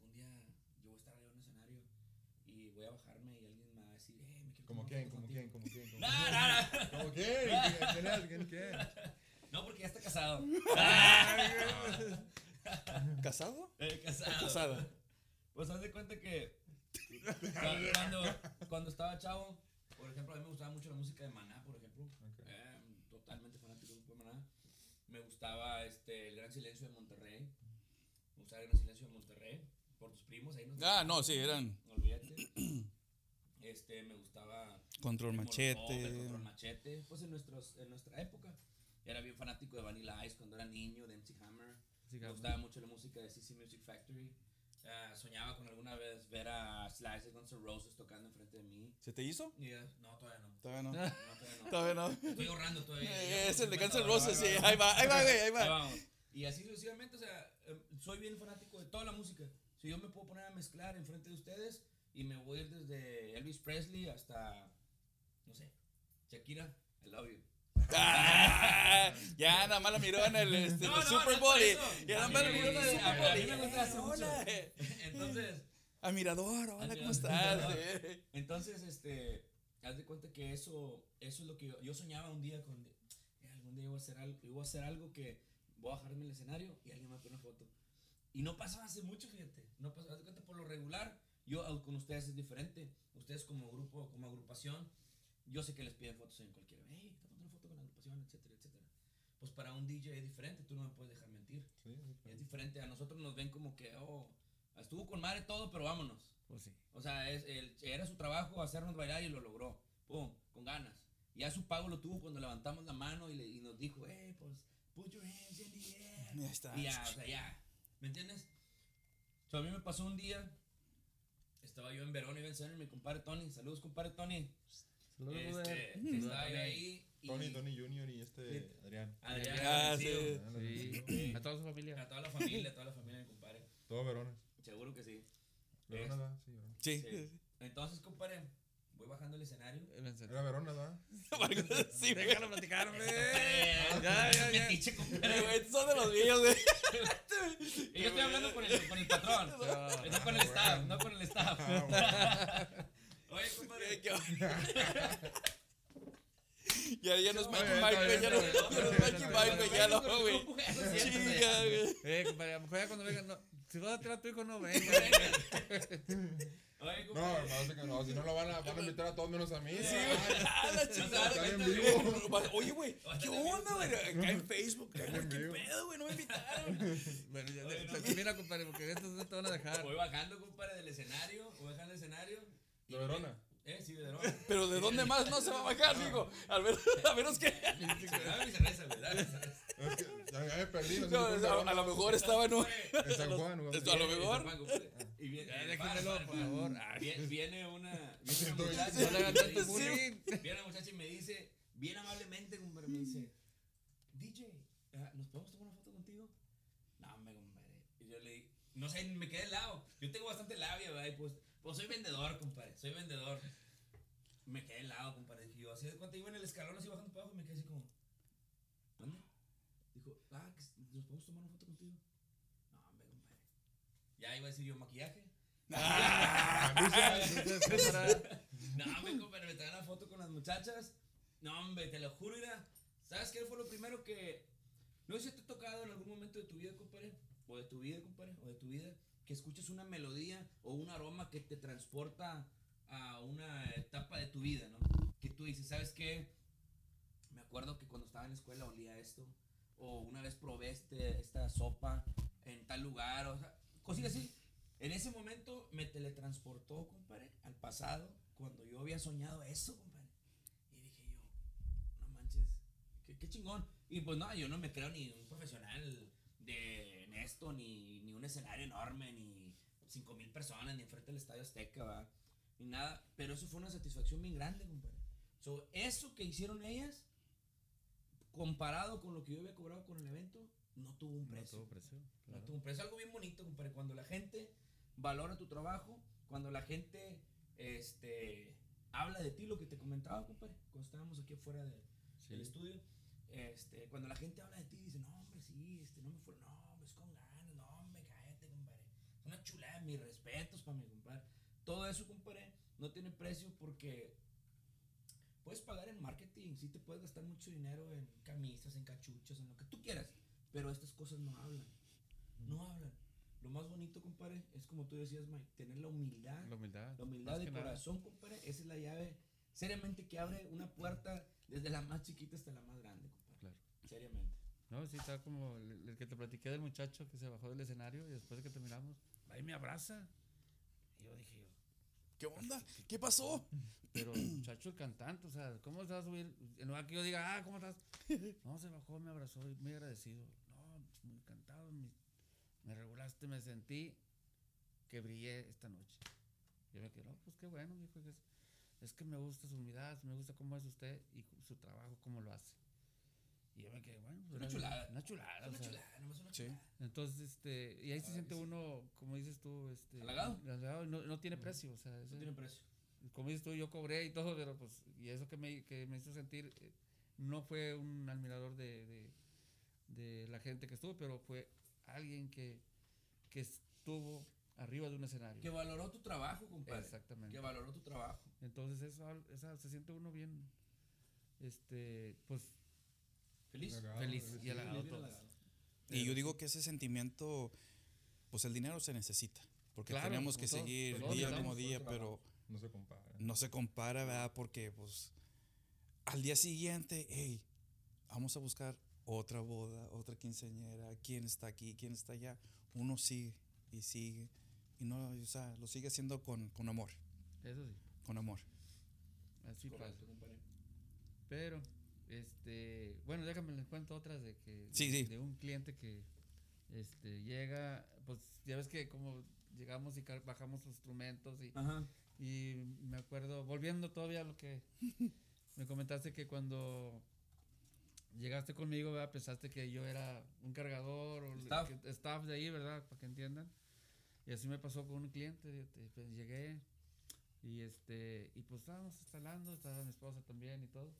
algún día yo voy a estar arriba en un escenario y voy a bajarme y alguien me va a decir, eh, me quiero ¿Como tomar quién? ¿Como contigo". quién? ¿Como quién? ¿Como quién? ¿Cómo quién? ¿Quién quién es? ¿Quién quién? No, porque ya está casado. ¿Casado? Eh, casado. Casada. Pues haz de cuenta que cu- cuando, cuando estaba chavo, por ejemplo, a mí me gustaba mucho la música de Maná, por ejemplo. Eh, totalmente fanático de Maná. Me gustaba este, El Gran Silencio de Monterrey. Me gustaba Arena Silencio de Monterrey, por tus primos, ahí nos Ah, no, sí, eran Olvídate. Este, me gustaba. Control el Machete. El Control Machete. Pues en, nuestros, en nuestra época. Era bien fanático de Vanilla Ice cuando era niño, de MC Hammer. Sí, Me gustaba mucho la música de CC Music Factory. Ah, soñaba con alguna vez ver a Slice de Guns N' Roses tocando enfrente de mí. ¿Se te hizo? Y, eh, no, todavía no. Todavía no. No, todavía no. Todavía no. Estoy ahorrando todavía. Eh, Es el de Guns N' 50 Roses, sí. Ahí va, ahí va, güey, ahí Ahí va. Y así sucesivamente, o sea, eh, soy bien fanático de toda la música. Si yo me puedo poner a mezclar enfrente de ustedes y me voy a ir desde Elvis Presley hasta, no sé, Shakira, I love you. Ah, ya, nada más la miró en el, este, en No, el no, Super Bowl. Ya nada más la miró en el Super a Bowl. mí y- me gusta hace mucho. Hola. Entonces, Admirador, hola, ¿cómo estás? Eh. entonces, este, haz de cuenta que eso, eso es lo que yo, yo soñaba un día con, eh, algún día iba a hacer algo, iba a hacer algo que voy a bajarme el escenario y alguien me poner una foto. Y no pasaba hace mucho, fíjate. No pasaba, cuenta por lo regular. Yo con ustedes es diferente. Ustedes como grupo, como agrupación, yo sé que les piden fotos en cualquiera. Hey, te una foto con la agrupación, etcétera, etcétera. Pues para un DJ es diferente, tú no me puedes dejar mentir. Sí, sí, Es diferente, a nosotros nos ven como que, oh, estuvo con madre todo, pero vámonos. Pues sí. O sea, es, el- era su trabajo hacernos bailar y lo logró. Pum, con ganas. Ya su pago lo tuvo cuando levantamos la mano y, le- y nos dijo, hey, pues, put your hands in the air. Ya está. Y ya, o sea, ya. ¿Me entiendes? So, a mí me pasó un día, estaba yo en Verón, iba a enseñar a mi compadre Tony. Saludos, compadre Tony. Saludos, Este, estaba yo ahí. Y Tony, Tony Junior y este Adrián. Adrián, Ah, sí. A toda su familia. A toda la familia, a toda la familia, mi compadre. Todo Verona. Seguro que sí. Verona, ¿verdad? Sí, Verona. Sí. Sí. Entonces, compadre, voy bajando el escenario. Era Verona, ¿verdad? Sí, güey. Déjalo platicar. Eh, Ya, ya, ya. güey, son de los míos, güey. Y yo estoy hablando con el, con el patrón. No. No con el staff, no con el staff. Ah, Oye, compadre. ¿Qué- Ya, ya no es Mikey Mike, güey. Ya no es Mikey Mike, güey. Ya no, güey. Chinga, güey. Eh, compadre, a lo mejor ya cuando vengan, no. Si vas a tirar a tu hijo, no venga. Oye, No, hermano, que no. Si no lo van a, van a invitar a todos menos a mí. Sí, güey. Oye, güey, ¿qué onda, güey? Acá en Facebook. ¿Qué pedo, güey? No me invitaron. Bueno, ya, Oye, no. de- termina, compadre, porque estos no te van a dejar. Voy bajando, compadre, del escenario. Voy bajando del escenario. ¿De Verona? Eh, sí, de Verona. Pero ¿de dónde más no se va a bajar, digo? Al menos, a menos que. Dame mi cerveza, güey. Dame cerveza. Es que me perdí. No No, a, a lo mejor estaba en un. En San Juan, a lo mejor. compadre, Y viene, por favor. Ah, Viene, una, viene una muchacha. Y me. Viene una muchacha y me dice, bien amablemente, compadre, me dice, DJ, ah, ¿nos podemos tomar una foto contigo? No, hombre, compadre. Y yo le dije, no sé, me quedé helado. Yo tengo bastante labia, ¿verdad? Y pues, pues soy vendedor, compadre, soy vendedor. Me quedé helado, compadre. Dije yo, así de cuando iba en el escalón así bajando para abajo y me quedé así como, ¿dónde? Dijo, ah, que s- ¿nos podemos tomar una foto contigo? No, hombre, compadre. Ya iba a decir yo, maquillaje. Para- No, hombre, compadre, me traen la foto con las muchachas. No, hombre, te lo juro, mira. ¿Sabes qué fue lo primero que... No sé si te ha tocado en algún momento de tu vida, compadre, o de tu vida, compadre, o de tu vida, que escuches una melodía o un aroma que te transporta a una etapa de tu vida, ¿no? Que tú dices, ¿sabes qué? Me acuerdo que cuando estaba en la escuela olía esto, o una vez probé este, esta sopa en tal lugar, o sea, cosillas así. En ese momento me teletransportó, compadre, al pasado, cuando yo había soñado eso, compadre. Y dije yo, no manches, qué, qué chingón. Y pues no, yo no me creo ni un profesional de en esto, ni, ni un escenario enorme, ni cinco mil personas, ni enfrente del Estadio Azteca, ¿va? ni nada. Pero eso fue una satisfacción bien grande, compadre. So, eso que hicieron ellas, comparado con lo que yo había cobrado con el evento, no tuvo un No precio. tuvo precio. No tuvo un precio. Algo bien bonito, compadre. Cuando la gente valora tu trabajo, cuando la gente este, habla de ti, lo que te comentaba, compadre, cuando estábamos aquí afuera de- del estudio, este, cuando la gente habla de ti, dice, no, hombre, sí, este, no me fue, no, hombre, es con ganas, no, hombre, cállate, compadre. Es una chulada, mis respetos para mi compadre. Todo eso, compadre, no tiene precio porque puedes pagar en marketing, sí te puedes gastar mucho dinero en camisas, en cachuchas, en lo que tú quieras, pero estas cosas no hablan, no hablan. Lo más bonito, compadre, es como tú decías, Mike, tener la humildad, La humildad. la humildad de nada. corazón, compadre, esa es la llave, seriamente que abre una puerta desde la más chiquita hasta la más grande, compadre. Claro. Seriamente. No, sí, estaba como el, el que te platiqué del muchacho que se bajó del escenario y después de que terminamos, ahí me abraza. Y yo dije, yo, ¿Qué onda? ¿Qué pasó? pero el muchacho el cantante, o sea, ¿cómo se va a subir? En lugar que yo diga, ah, ¿cómo estás? No, se bajó, me abrazó, y muy agradecido. No, muy encantado, me, me regulaste, me sentí que brillé esta noche. Yo me quedé, no, pues qué bueno, dijo, es, es que me gusta su humildad, me gusta cómo es usted y su trabajo, cómo lo hace. Y yo me quedé, bueno, pues, Una chulada. Una chulada, o Una sea, chulada, nomás una Sí. chulada. entonces, este, y ahí se siente sí. uno, como dices tú, este, ¿Halagado? no, no tiene precio, o sea, No ese- tiene precio. como dices tú, yo cobré y todo, pero pues, y eso que me, que me hizo sentir, eh, no fue un admirador de, de, de la gente que estuvo, pero fue alguien que, que estuvo arriba de un escenario. Que valoró tu trabajo, compadre. Exactamente. Que valoró tu trabajo. Entonces, eso, esa, se siente uno bien, este, pues, Feliz. Feliz y halagado todos. Y yo digo que ese sentimiento, pues el dinero se necesita. Porque Claro, tenemos que todos, seguir todos día como día, pero No se compara. no se compara, ¿verdad? Porque, pues, al día siguiente, hey, vamos a buscar otra boda, otra quinceañera, quién está aquí, quién está allá. Uno sigue y sigue. Y no, o sea, lo sigue haciendo con, con amor, eso sí, con amor. así pasa. Correcto, compadre. Pero, este, bueno, déjame les cuento otras de que Sí, sí. de un cliente que este llega, pues ya ves que como llegamos y car- bajamos los instrumentos y, Ajá. y me acuerdo, volviendo todavía a lo que me comentaste que cuando llegaste conmigo, ¿verdad? pensaste que yo era un cargador o Staff. que- staff de ahí, ¿verdad? Para que entiendan. Y así me pasó con un cliente, pues, llegué y este y pues estábamos instalando, estaba mi esposa también y todo.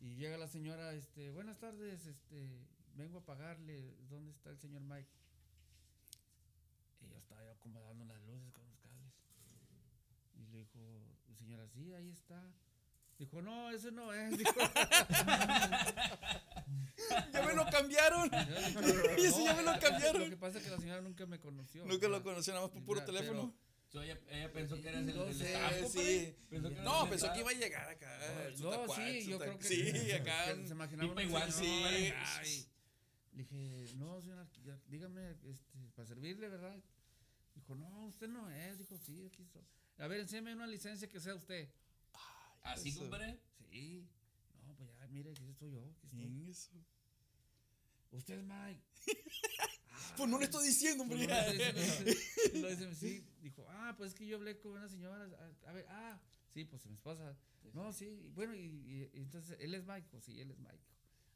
Y llega la señora, este, buenas tardes, este, vengo a pagarle, ¿dónde está el señor Mike? Y yo estaba yo acomodando las luces con los cables. Y le dijo, señora, sí, ahí está. Dijo, no, ese no es. Dijo, ¡Ya me lo cambiaron! y ese ya me lo cambiaron. Lo que pasa es que la señora nunca me conoció. Nunca lo conocí nada más por puro teléfono. So, ella, ella pensó que eras el, No el sé, staff, sí. compadre. Pensó que eras No, el pensó que iba a llegar acá. No, tacuac, sí, yo creo que Sí, acá. que se imaginaba una igual, señora, sí. ay. Le dije, no, señora, ya, dígame, este, para servirle, ¿verdad? Dijo, no, usted no es. Dijo, sí, aquí estoy. A ver, enséñame una licencia que sea usted. Así, Eso. compadre. Sí. No, pues ya, mire, aquí estoy yo. Aquí estoy. Ingueso. Usted es Mike. Pues no le estoy diciendo, hombre. Pues no le estoy diciendo, dice- y lo dice, sí. Dijo, ah, pues es que yo hablé con una señora. A, a ver, ah, sí, pues mi esposa. No, sí. Bueno, y, y- y entonces, ¿él es Mike? Pues sí, él es Mike.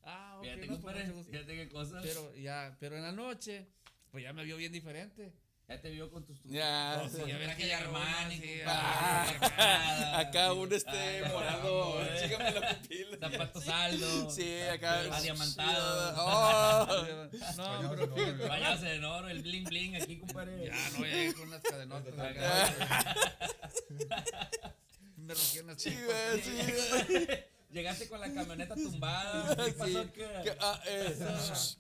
Ah, ok. Fíjate, no, pues, compadre. Fíjate qué cosas. Pero ya, pero en la noche, pues ya me vio bien diferente. Ya te vio con tus. Ya. No, sí, ya ves que de Armani, sí, Ah, acá un este Ah, morado. eh. Chígame la pupila. Zapatos alto. Sí, acá. Adiamantado. Oh. No, pero. Váyase en oro, el bling bling aquí, compadre. Ya no voy a ir con unas cadenotas. Me rompí unas Sí, sí. Llegaste con la camioneta tumbada. ¿Qué pasó? Sí. ¿Qué? ¿Qué, ah, eh,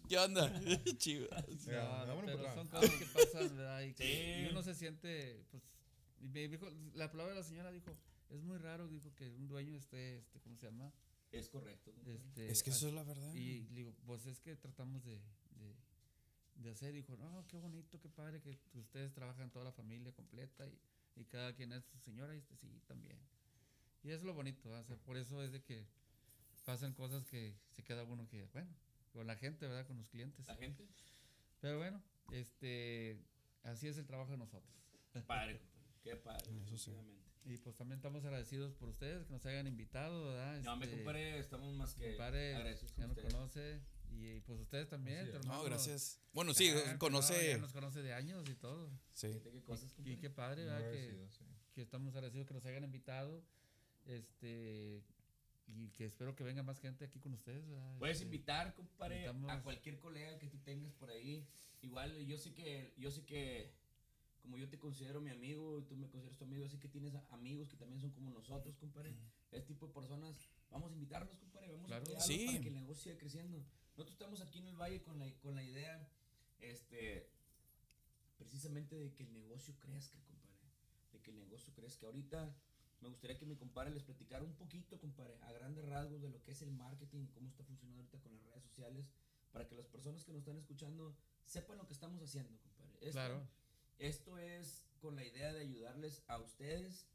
¿Qué onda? Chivas. No, no, pero son cosas que pasan, ¿verdad? Y, que- Sí. y uno se siente, pues, y me dijo, la palabra de la señora dijo, es muy raro, dijo, que un dueño esté, este, ¿cómo se llama? Es correcto. Este, Es que eso así- es la verdad. Y le digo, pues es que tratamos de, de, de hacer. Dijo, no, qué bonito, qué padre que ustedes trabajan toda la familia completa y, y cada quien es su señora y este sí también. Y es lo bonito, ¿verdad? O sea, por eso es de que pasan cosas que se queda uno que, bueno, con la gente, ¿verdad? Con los clientes. La gente. Pero bueno, este, así es el trabajo de nosotros. Padre. Qué padre. Eso sí. Y pues también estamos agradecidos por ustedes que nos hayan invitado, ¿verdad? No, me Este, compadre, estamos más que compadre, agradecidos ya nos conoce y pues ustedes también. Es. No, gracias. Bueno, sí, Ah, conoce. no, ya nos conoce de años y todo. Sí. Fíjate qué cosas, Y compadre. qué padre, ¿verdad? Que, sí. que estamos agradecidos que nos hayan invitado. Este. Y que espero que venga más gente aquí con ustedes, ¿verdad? Puedes Este, invitar, compadre, invitamos- a cualquier colega que tú tengas por ahí. Igual, yo sé que, yo sé que, como yo te considero mi amigo y tú me consideras tu amigo, sé que tienes amigos que también son como nosotros, compadre. Este tipo de personas, vamos a invitarlos, compadre, vamos Claro. a Sí. para que el negocio siga creciendo. Nosotros estamos aquí en el valle con la, con la idea, este, precisamente de que el negocio crezca, compadre. De que el negocio crezca. Ahorita me gustaría que mi compadre les platicara un poquito, compadre, a grandes rasgos de lo que es el marketing, cómo está funcionando ahorita con las redes sociales, para que las personas que nos están escuchando sepan lo que estamos haciendo, compadre. Esto, Claro. Esto es con la idea de ayudarles a ustedes,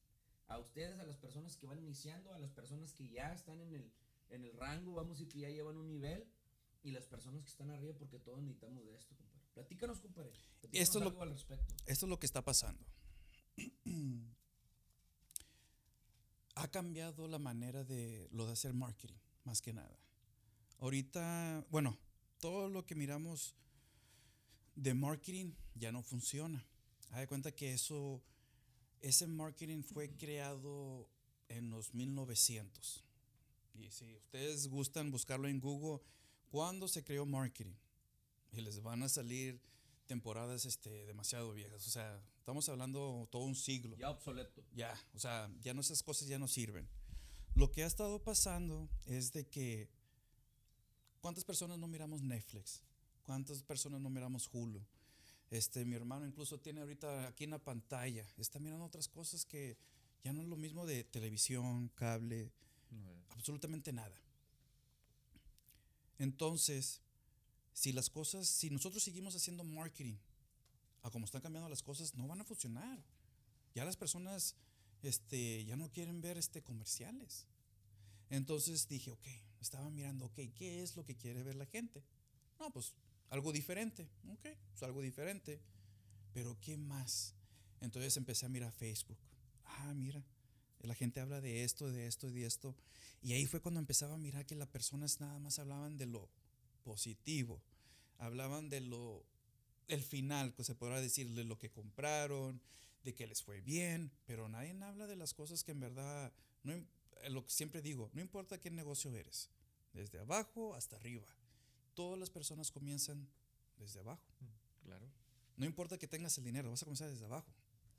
a ustedes, a las personas que van iniciando, a las personas que ya están en el, en el rango, vamos decir que ya llevan un nivel, y las personas que están arriba, porque todos necesitamos de esto, compadre. Platícanos, compadre. Platícanos Esto es lo- algo al respecto. Esto es lo que está pasando. ha cambiado la manera de lo de hacer marketing, más que nada. Ahorita, bueno, todo lo que miramos de marketing ya no funciona. Haz de cuenta que eso, ese marketing fue creado en los 1900. Y si ustedes gustan buscarlo en Google, ¿cuándo se creó marketing? Y les van a salir temporadas este, demasiado viejas. O sea, estamos hablando todo un siglo. Ya obsoleto. Ya, o sea, ya no esas cosas ya no sirven. Lo que ha estado pasando es de que ¿cuántas personas no miramos Netflix? ¿Cuántas personas no miramos Hulu? Este, mi hermano incluso tiene ahorita aquí en la pantalla, está mirando otras cosas que ya no es lo mismo de televisión, cable, absolutamente nada. Entonces, si las cosas, si nosotros seguimos haciendo marketing a como están cambiando las cosas, no van a funcionar. Ya las personas este, ya no quieren ver este, comerciales. Entonces dije, ok, estaba mirando, ok, ¿qué es lo que quiere ver la gente? No, pues algo diferente, ok, pues algo diferente. Pero ¿qué más? Entonces empecé a mirar Facebook. Ah, mira, la gente habla de esto, de esto y de esto. Y ahí fue cuando empezaba a mirar que las personas nada más hablaban de lo positivo. Hablaban de lo, el final, que se podrá decir, de lo que compraron, de que les fue bien, pero nadie habla de las cosas que en verdad, no, eh, lo que siempre digo, no importa qué negocio eres, desde abajo hasta arriba. Todas las personas comienzan desde abajo. Claro. No importa que tengas el dinero, vas a comenzar desde abajo.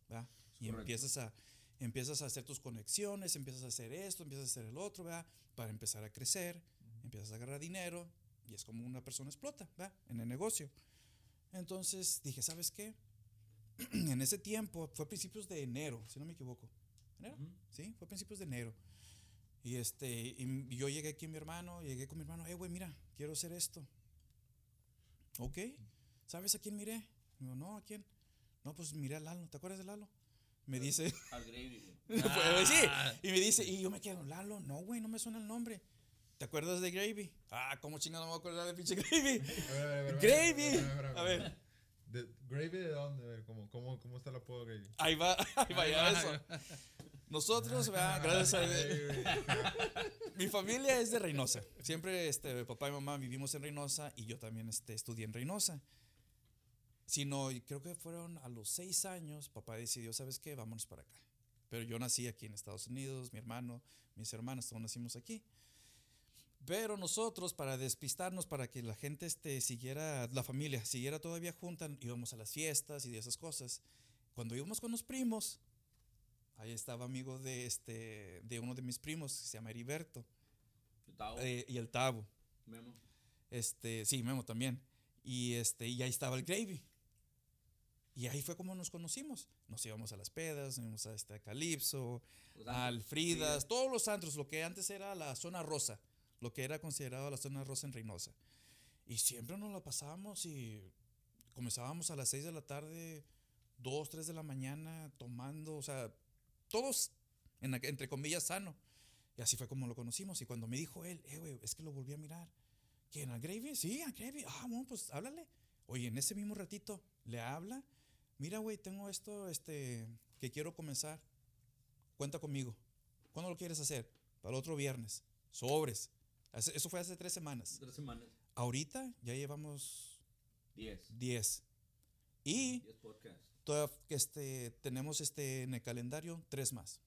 ¿verdad? Y correcto. empiezas a, empiezas a hacer tus conexiones, empiezas a hacer esto, empiezas a hacer el otro, ¿verdad? Para empezar a crecer, empiezas a agarrar dinero y es como una persona explota, ¿verdad? En el negocio. Entonces dije, ¿sabes qué? en ese tiempo, fue a principios de enero, si no me equivoco. ¿Enero? Sí, fue a principios de enero. Y este, y yo llegué aquí a mi hermano, llegué con mi hermano, eh, güey, mira, quiero hacer esto. Ok, ¿sabes a quién miré? Digo, no, ¿a quién? No, pues miré a Lalo, ¿te acuerdas de Lalo? Me dice, Al gravy, pues, sí, y me dice, y yo me quedo, Lalo, no, güey, no me suena el nombre. ¿Te acuerdas de Gravy? Ah, ¿cómo chingado no me voy a acordar de pinche Gravy? Gravy. a ver, De- ¿Gravy de dónde? ¿Cómo, cómo, cómo está el apodo Gravy? ahí va, ahí va, ya eso. Nosotros, ¿verdad? gracias a Mi familia es de Reynosa. Siempre este, papá y mamá vivimos en Reynosa y yo también este, estudié en Reynosa. Sino, creo que fueron a los seis años, papá decidió, ¿sabes qué? Vámonos para acá. Pero yo nací aquí en Estados Unidos, mi hermano, mis hermanas, todos nacimos aquí. Pero nosotros, para despistarnos, para que la gente este, siguiera, la familia siguiera todavía junta, íbamos a las fiestas y de esas cosas. Cuando íbamos con los primos, ahí estaba amigo de, este, de uno de mis primos, que se llama Heriberto. Tao, Eh, y el Tabo. Memo. Este, sí, Memo también. Y este, y ahí estaba el Gravy. Y ahí fue como nos conocimos. Nos íbamos a las pedas, nos íbamos a este a Los a. Alfridas, todos los antros, lo que antes era la zona rosa, lo que era considerado la zona rosa en Reynosa. Y siempre nos la pasábamos y comenzábamos a las 6 de la tarde, 2, 3 de la mañana, tomando, o sea, todos, en entre comillas, sano. Y así fue como lo conocimos. Y cuando me dijo él, eh, güey, es que lo volví a mirar. ¿Quién? ¿Al Gravy? Sí, al Gravy. Ah, bueno, pues háblale. Oye, en ese mismo ratito le habla. Mira, güey, tengo esto este, que quiero comenzar. Cuenta conmigo. ¿Cuándo lo quieres hacer? Para el otro viernes. Sobres. Eso fue hace tres semanas. Tres semanas. Ahorita ya llevamos Diez. 10. Y Diez podcasts. Todavía este, tenemos este, en el calendario tres más.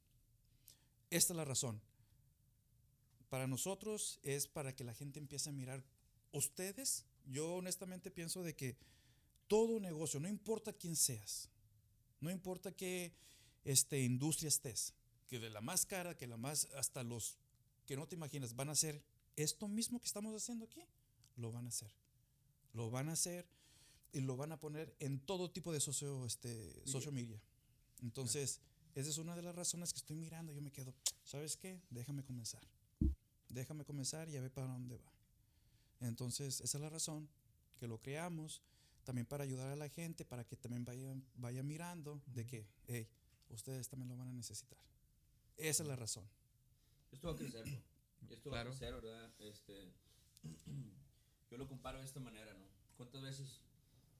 Esta es la razón. Para nosotros es para que la gente empiece a mirar. Ustedes, yo honestamente pienso de que todo negocio, no importa quién seas, no importa qué este, industria estés, que de la más cara, que la más, hasta los que no te imaginas, van a hacer esto mismo que estamos haciendo aquí, lo van a hacer. Lo van a hacer y lo van a poner en todo tipo de socio, este, social media. Entonces, esa es una de las razones que estoy mirando. Yo me quedo, ¿sabes qué? Déjame comenzar. Déjame comenzar y a ver para dónde va. Entonces, esa es la razón que lo creamos, también para ayudar a la gente, para que también vayan vaya mirando de que, hey, ustedes también lo van a necesitar. Esa es la razón. Esto va a crecer, ¿no? Esto Claro. va a crecer, ¿verdad? Este, yo lo comparo de esta manera, ¿no? ¿Cuántas veces,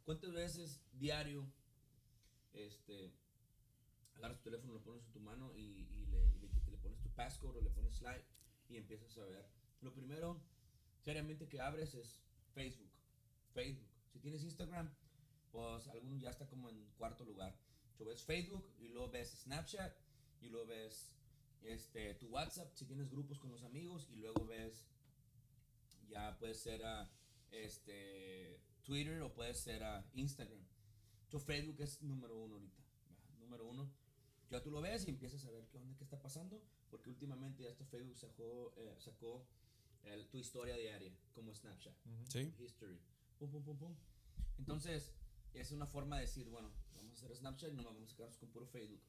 cuántas veces diario, este, agarras tu teléfono, lo pones en tu mano y, y le, y le, le pones tu passcode o le pones slide y empiezas a ver. Lo primero, seriamente, que abres es Facebook. Facebook. Si tienes Instagram, pues algún ya está como en cuarto lugar. Tú ves Facebook y luego ves Snapchat y luego ves este, tu WhatsApp si tienes grupos con los amigos y luego ves ya puede ser a este Twitter o puede ser a Instagram. So Facebook es número uno ahorita, número uno. Ya tú lo ves y empiezas a ver qué onda, qué está pasando, porque últimamente ya este Facebook sacó, eh, sacó el- tu historia diaria como Snapchat, ¿Sí? history, pum pum pum pum. Entonces es una forma de decir, bueno, vamos a hacer Snapchat y no vamos a quedarnos con puro Facebook.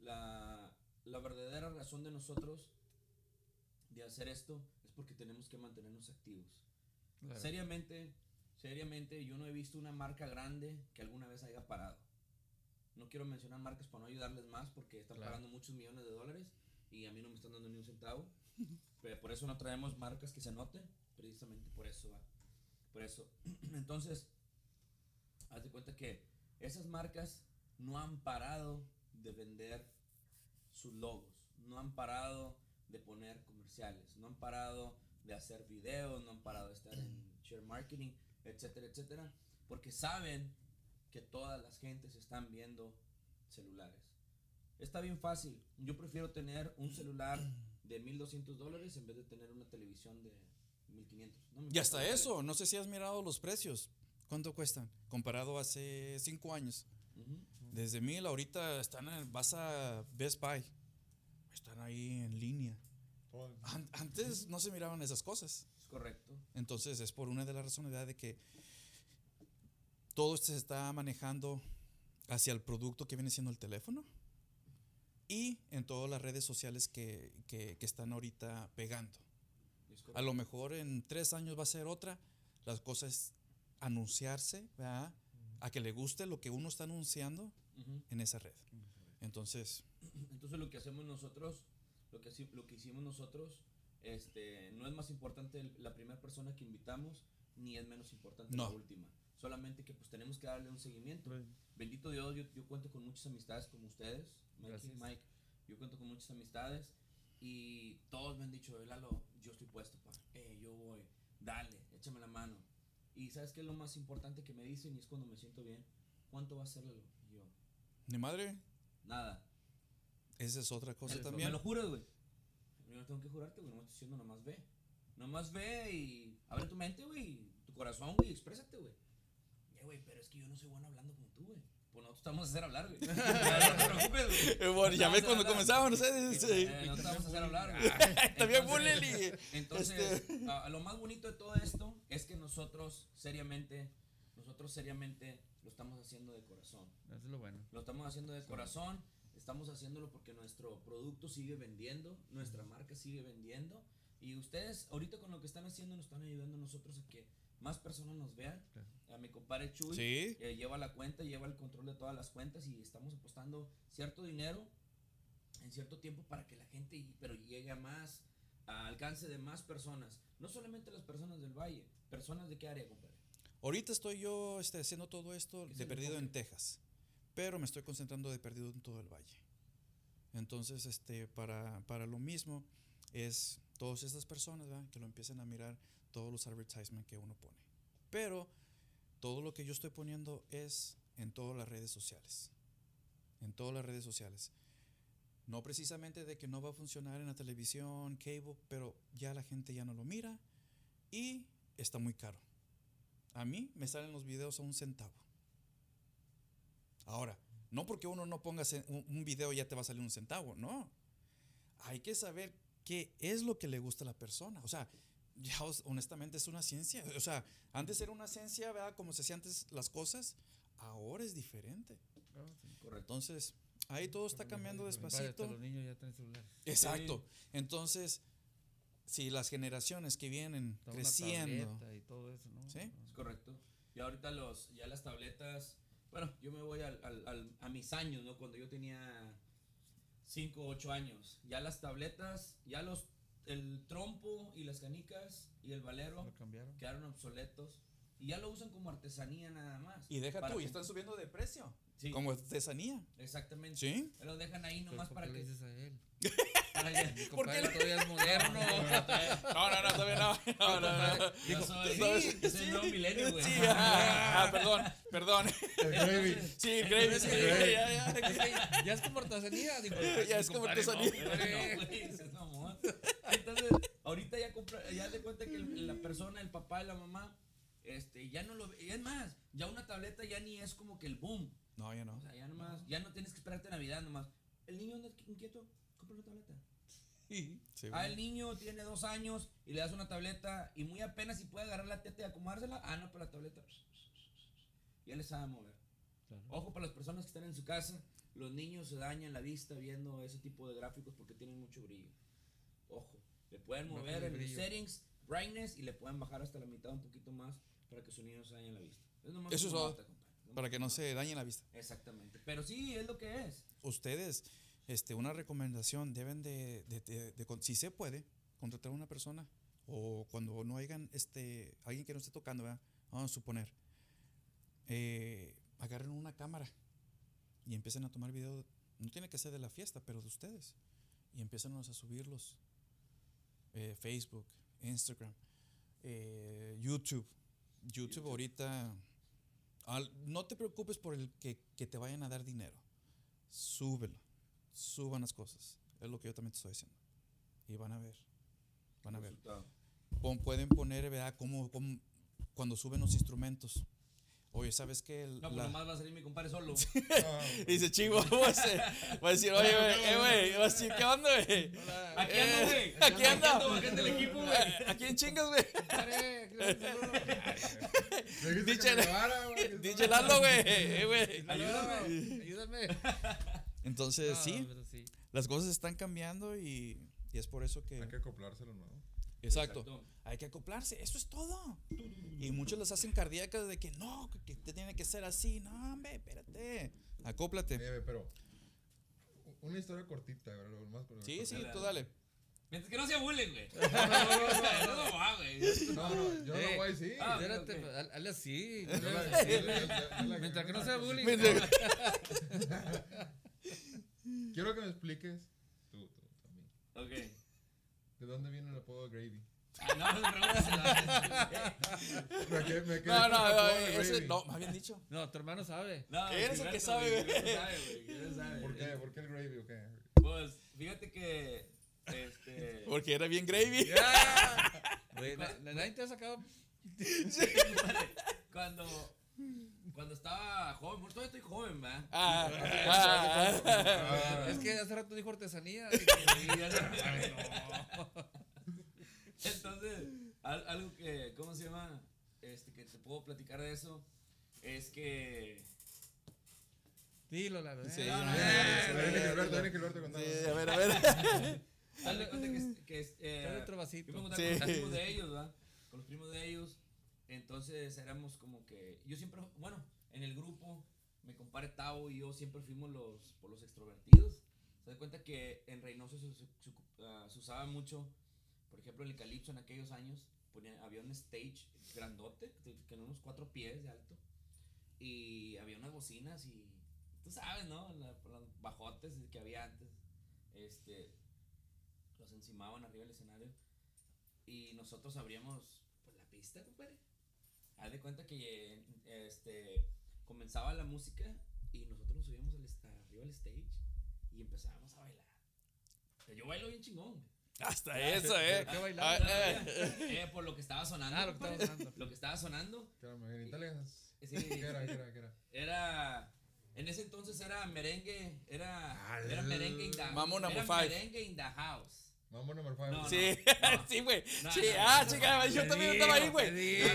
La, la verdadera razón de nosotros de hacer esto es porque tenemos que mantenernos activos. Claro. Seriamente, seriamente, yo no he visto una marca grande que alguna vez haya parado. No quiero mencionar marcas para no ayudarles más porque están Claro. pagando muchos millones de dólares y a mí no me están dando ni un centavo. Pero por eso no traemos marcas que se noten, precisamente por eso va. Por eso. Entonces, haz de cuenta que esas marcas no han parado de vender sus logos, no han parado de poner comerciales, no han parado de hacer videos, no han parado de estar en share marketing, etcétera, etcétera, porque saben que todas las gentes están viendo celulares. Está bien fácil. Yo prefiero tener un celular de 1200 dólares en vez de tener una televisión de 1500. No Y hasta eso, no sé si has mirado los precios. ¿Cuánto cuestan? Comparado a hace cinco años. Ujú. Desde mil, ahorita están en, vas a Best Buy. Están ahí en línea. An- Antes no se miraban esas cosas. Es correcto. Entonces es por una de las razones de que todo se está manejando hacia el producto que viene siendo el teléfono y en todas las redes sociales que, que- que están ahorita pegando. Es A lo mejor en tres años va a ser otra. Las cosas es anunciarse, ¿verdad? A que le guste lo que uno está anunciando En esa red. Entonces, Entonces lo que hacemos nosotros, lo que, lo que hicimos nosotros, este, no es más importante la primera persona que invitamos, ni es menos importante la última. Solamente que pues tenemos que darle un seguimiento. Right. Bendito Dios, yo, yo cuento con muchas amistades como ustedes, Mike, Gracias. Mike. Yo cuento con muchas amistades y todos me han dicho, "Eh, Lalo, yo estoy puesto, pa. Eh, yo voy, dale, échame la mano. Y ¿sabes qué es lo más importante que me dicen? Y es cuando me siento bien. ¿Cuánto va a ser, Lalo? Mi madre, nada. esa es otra cosa también. Me lo juras, güey. Yo no tengo que jurarte, güey. No me estoy diciendo, nomás ve. Nomás ve y abre tu mente, güey. Tu corazón, güey. Exprésate, güey. Eh, güey, pero es que yo no soy bueno hablando como tú, güey. Pues nosotros te vamos a hacer hablar, güey. no te preocupes, güey. Eh, bueno, ya No ves cuando comenzábamos, ¿no? Sí. Eh, no te vamos a hacer hablar, güey. Está bien, Entonces- Buleli. Entonces, Este- a- a lo más bonito de todo esto es que nosotros, seriamente, nosotros seriamente lo estamos haciendo de corazón. Eso es lo bueno. Lo estamos haciendo de corazón, estamos haciéndolo porque nuestro producto sigue vendiendo, nuestra marca sigue vendiendo. Y ustedes, ahorita con lo que están haciendo, nos están ayudando a nosotros a que más personas nos vean. Claro. A mi compadre Chuy, Sí. que lleva la cuenta, lleva el control de todas las cuentas y estamos apostando cierto dinero en cierto tiempo para que la gente, pero llegue a más, a alcance de más personas. No solamente las personas del valle, personas de qué área, compadre. Ahorita estoy yo este, haciendo todo esto ¿Qué es de perdido en? Texas, pero me estoy concentrando de perdido en todo el valle. Entonces, este, para, para lo mismo es todas estas personas ¿verdad? que lo empiecen a mirar todos los advertisements que uno pone. Pero todo lo que yo estoy poniendo es en todas las redes sociales. En todas las redes sociales. No precisamente de que no va a funcionar en la televisión, cable, pero ya la gente ya no lo mira y está muy caro. A mí me salen los videos a un centavo. Ahora, no porque uno no ponga un, video ya te va a salir un centavo, no. Hay que saber qué es lo que le gusta a la persona. O sea, ya honestamente es una ciencia. O sea, antes era una ciencia, ¿verdad? Como se hacían antes las cosas, ahora es diferente. Correcto. Entonces, ahí todo está cambiando despacito. los niños ya tienen celulares. Exacto. Entonces, Sí, las generaciones que vienen toda creciendo. y todo eso, ¿no? Sí. Es correcto. Y ahorita los, ya las tabletas, bueno, yo me voy al, al- al- a mis años, ¿no? Cuando yo tenía 5 o 8 años. Ya las tabletas, ya los, el trompo y las canicas y el valero Lo cambiaron. quedaron obsoletos. Y ya lo usan como artesanía nada más. Y deja tú, y están subiendo de precio. Sí, Como artesanía. exactamente. ¿Sí? Lo dejan ahí nomás ¿por para que... dices a él? ¿Por qué compadre todavía es moderno. No, no, no, todavía no. No, no, no. Yo soy, Sí, yo soy el nuevo milenio, güey. Sí, ah, ah, perdón, perdón. El gravy. Sí, Gravy, sí, ya, ya. Es que ya es como artesanía. Digo, Ya es como artesanía. no, güey, es mamón. Entonces, ahorita ya compra, ya de cuenta que el- la persona, el papá y la mamá, este, ya no lo ve. y Es más, ya una tableta ya ni es como que el boom. No, ya no. O sea, ya nomás, ya no tienes que esperarte a Navidad nomás. El niño anda inquieto, compra una tableta. Sí. Sí, Ah, el niño tiene dos años y le das una tableta y muy apenas si puede agarrar la teta y acomodársela. Ah, no, pero la tableta. Ya le sabe mover. Claro. Ojo para las personas que están en su casa, los niños se dañan la vista viendo ese tipo de gráficos porque tienen mucho brillo. Ojo, le pueden mover en los settings, brightness y le pueden bajar hasta la mitad un poquito más para que su niño se dañe la vista. Es nomás Eso es todo, Para que no se dañe la vista. Exactamente. Pero sí, es lo que es. Ustedes, este, una recomendación, deben de, de- de- de con- si se puede, contratar a una persona. O cuando no hayan, este, alguien que no esté tocando, ¿verdad? vamos a suponer, eh, agarren una cámara y empiecen a tomar video. No tiene que ser de la fiesta, pero de ustedes. Y empiezan a subirlos. Eh, Facebook, Instagram, eh, YouTube. YouTube ahorita... al- no te preocupes por el que, que te vayan a dar dinero. Súbelo. Suban las cosas. Es lo que yo también te estoy diciendo. Y van a ver. Van a ver. Pon- pueden poner, ¿verdad? Cómo, cómo- cuando suben los instrumentos. Oye, ¿sabes qué? El- No, pues la- nomás va a salir mi compadre solo. No, Dice Chivo, va a decir, va a decir, oye, güey, eh, güey, va a decir, ¿qué onda, güey? Aquí ando, güey. aquí anda. ando equipo, güey. ¿A quién chingas, güey? Aquí Dice- Lalo, güey, eh, güey. Ayúdame, ayúdame. Entonces, No, sí, las cosas están cambiando y, y es por eso que... Hay que acoplárselo, ¿no? Exacto. Hay que acoplarse, eso es todo. Y muchos las hacen cardíacas de que no, que, te tiene que ser así. No, hombre, espérate. Acóplate. Eh, pero una historia cortita, ¿verdad? Lo más- Sí, sí, cortita. tú dale. Mientras que no se bullying, güey. No, no, no, no, va, güey. No, no, yo no Eh, lo voy a decir. ah, Espérate, ok. haz- hazle así. Mientras que no sea bullying. Mientras- Quiero que me expliques, tú, tú también, Ok. ¿De dónde viene el apodo Gravy? Ah, no, no. Me me No, no, ese, no, más bien dicho. No, tu hermano sabe. No, ¿Quién es el que sabe, güey, güey? ¿quién sabe, güey? ¿Quién sabe? ¿Por qué? ¿Por qué el Gravy o qué? Pues, fíjate que. Este. Porque era bien gravy. Nadie te ha sacado. cuando. Estaba joven, todavía estoy joven, ¿verdad? Ah, ah, Ah, Es que hace rato dijo artesanía. Entonces, al- algo que, ¿cómo se llama? Este, que te puedo platicar de eso, es que... Dilo, la verdad. Sí, a ver, a ver. De cuenta que, que eh, Dale otro yo vasito. me juntaba Sí. con los primos de ellos, ¿verdad? Con los primos de ellos. Entonces éramos como que. Yo siempre, bueno, en el grupo, me compare Tavo y yo siempre fuimos los, por los extrovertidos. Se da cuenta que en Reynoso se, ah, usaba mucho, por ejemplo, el Calipso en aquellos años, había un stage grandote, que unos cuatro pies de alto, y había unas bocinas y. Tú sabes, ¿no? Los bajotes que había antes. Este, los encimaban arriba del escenario y nosotros abríamos pues, la pista, compadre. Haz de cuenta que este, comenzaba la música y nosotros nos subíamos al, arriba del stage y empezábamos a bailar. O sea, yo bailo bien chingón. güey. Hasta eso, eh. ¿Qué Ah, eh. Eh, por lo que estaba sonando. Ah, lo que estaba sonando. Lo que estaba sonando ¿Qué era? Sí, ¿Qué era? ¿Qué era? ¿Qué era? era. En ese entonces era merengue. Era. Al- Era merengue in the number Era merengue in the house. Number five. No, Sí, no. sí, güey. No, Sí, no, ah, no, chica, yo también digo, estaba ahí, Te güey. digo,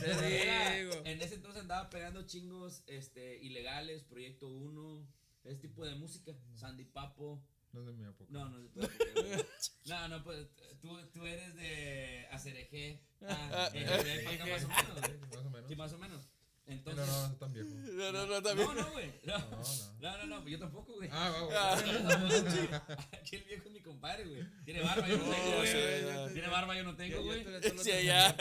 te Era- digo. en ese entonces andaba pegando chingos este, ilegales, Proyecto 1, ese tipo de música. Sandy Papo. No es de mi época. No, no, no, no, no, no, pues tú tú, eres de Acereje. Ah, eh, de o menos. Más o menos. Sí, más o menos. No, Entonces. no, no tan viejo. No, no, no, también. No, no, güey. No, No, no. no, no, no, yo tampoco, güey. Ah, va, va. Aquí el viejo es mi compadre, güey. Tiene barba, yo no tengo, güey. sí, ya. Tiene barba, yo no tengo, güey. Sí, ya.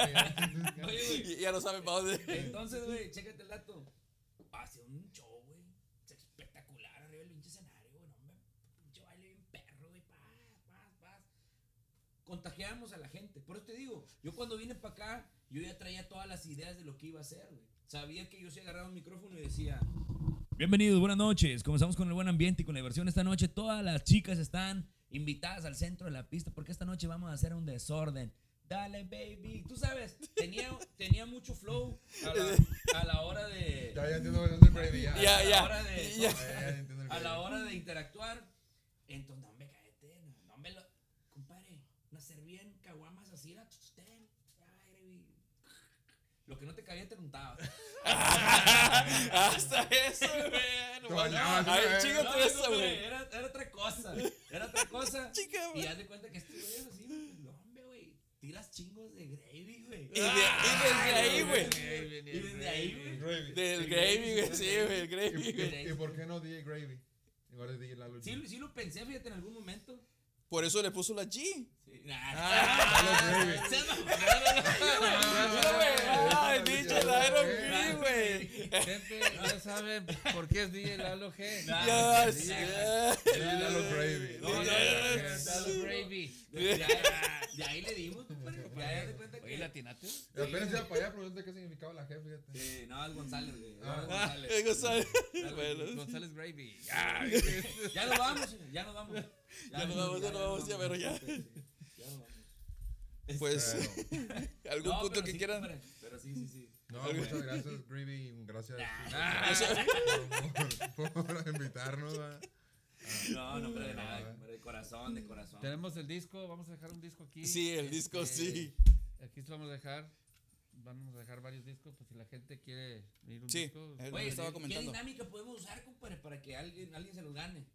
Oye, güey. Y- Ya no saben para dónde. Entonces, güey, chécate el dato. Hace un show, güey. Espectacular arriba del pinche escenario, güey. No, hombre, pinche baile bien perro, güey. Paz, paz, paz. Contagiamos a la gente. Por eso te digo, yo cuando vine para acá, yo ya traía todas las ideas de lo que iba a hacer, güey. Sabía que yo se agarraba un micrófono y decía. Bienvenidos, buenas noches. Comenzamos con el buen ambiente y con la diversión. Esta noche todas las chicas están invitadas al centro de la pista porque esta noche vamos a hacer un desorden. Dale, baby. Tú sabes, tenía, tenía mucho flow a la, a la hora de. Ya, ya entiendo el. Ya, Ya, a la ya. hora de- ya. Ya, a la hora de interactuar. Entonces, no, hombre, cállate. No, no, hombre, lo, compadre, una servían caguamas así, baby. Lo que no te cabía te untaba. Hasta eso, güey. Ay, güey. chíngate No, eso, güey. Era, era otra cosa. Era otra cosa. Chica, Y haz de cuenta que este güey es así. No, hombre, güey. Tiras chingos de gravy, güey. Y, de- y desde ahí, güey. Y desde ahí, güey. Gravy. Del gravy, güey. Sí, güey, el gravy, ¿Y, güey. y, y por qué no DJ Gravy? Igual es DJ Lalo. Sí, sí lo pensé, fíjate, en algún momento. Por eso le puso la G. Ah. Gente, ya saben por qué es DJ Lalo G. Lalo Gravy. Lalo Gravy. De, ahí le dimos, compadre. Ya te cuenta Oye, que. Y apenas iba para allá, pregunté qué significaba la G. Sí, no, es González, güey. Ah. es Ah, González. González. Gravy. Ya nos vamos, ya nos vamos. Ya nos vamos, ya nos vamos, ya, ya. Sí, Ya nos vamos. Pues, algún No, punto que sí, quieran. Pero sí, sí, sí. no, muchas gracias, Gravy. Gracias Ah. por, por- por invitarnos. No, no, pero de nada, No, compadre, de corazón, de corazón. Tenemos el disco, vamos a dejar un disco aquí. Sí, el disco, Este, sí. Aquí se lo vamos a dejar. Vamos a dejar varios discos, pues si la gente quiere ir un Sí, disco. es lo que Oye, estaba ¿qué dinámica podemos usar, compadre, para que alguien, alguien se los gane?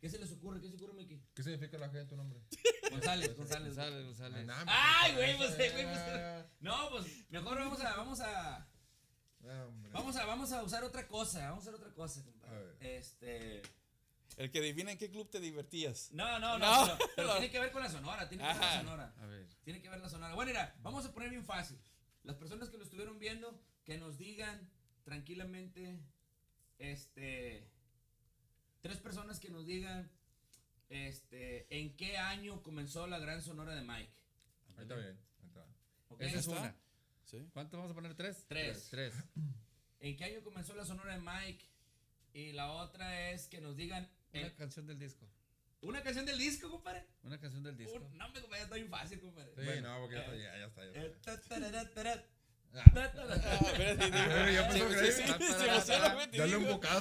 ¿Qué se les ocurre? ¿Qué se ocurre, Miki? ¿Qué significa la G en tu nombre? González, González. González, González. nah, Ay, pues, güey, pues, güey, pues, No, pues mejor vamos a, vamos a, ah, hombre. vamos a, vamos a usar otra cosa, vamos a usar otra cosa, compadre. ver. Este, El que adivina en qué club te divertías. no, no, no, No, pero, pero no. tiene que ver con la sonora, tiene que ver con la Ajá. sonora. A ver. Tiene que ver la sonora. Bueno, mira, vamos a poner bien fácil. Las personas que lo estuvieron viendo, que nos digan tranquilamente, este, tres personas que nos digan, este, en qué año comenzó la gran sonora de Mike. Ahí está bien. Ahí está. ¿ok? Esa es está? una. Sí. ¿Cuánto vamos a poner? ¿Tres? Tres. Tres. ¿En qué año comenzó la sonora de Mike? Y la otra es que nos digan Una eh, canción del disco. una canción del disco, compadre. Una canción del disco. Un- no, me compadre, está bien fácil, compadre. Sí, Bueno, no, porque ya está, ya, ya está. Ya Eh, está. ta, Ah, espérate, Pero ya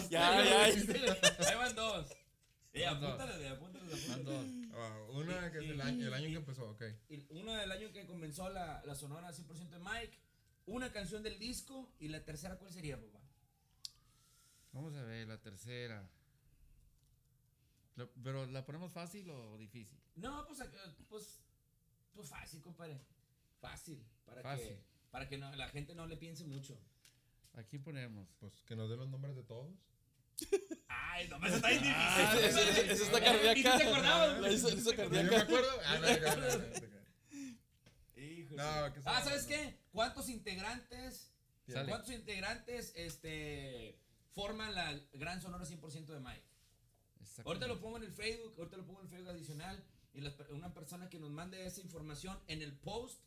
Ya. Ya, ya. Ahí van dos. Eh, apúntale, apúntale, Van apúntale. dos. Una que es el año, el año que empezó, ok. Y Uno del año que comenzó la, la sonora 100% de Mike, una canción del disco y la tercera, ¿cuál sería, papá? Vamos a ver, la tercera. ¿Pero la ponemos fácil o difícil? No, pues, acá, pues, pues fácil, compadre. Fácil. Para Fácil. que, para que no, la gente no le piense mucho. Aquí ponemos. Pues que nos den los nombres de todos. Ay, no me está bien difícil. Ah, esa- esa- esa está ¿Y tú cardíaca. te acordabas? La hizo, la hizo ¿Yo me cardíaca. acuerdo? Ah, no, no, no, que ah, ¿sabes qué? ¿Cuántos integrantes, Sale. cuántos integrantes, este, forman la gran sonora 100% de Mike? Ahorita lo pongo en el Facebook, ahorita lo pongo en el Facebook adicional y per- una persona que nos mande esa información en el post,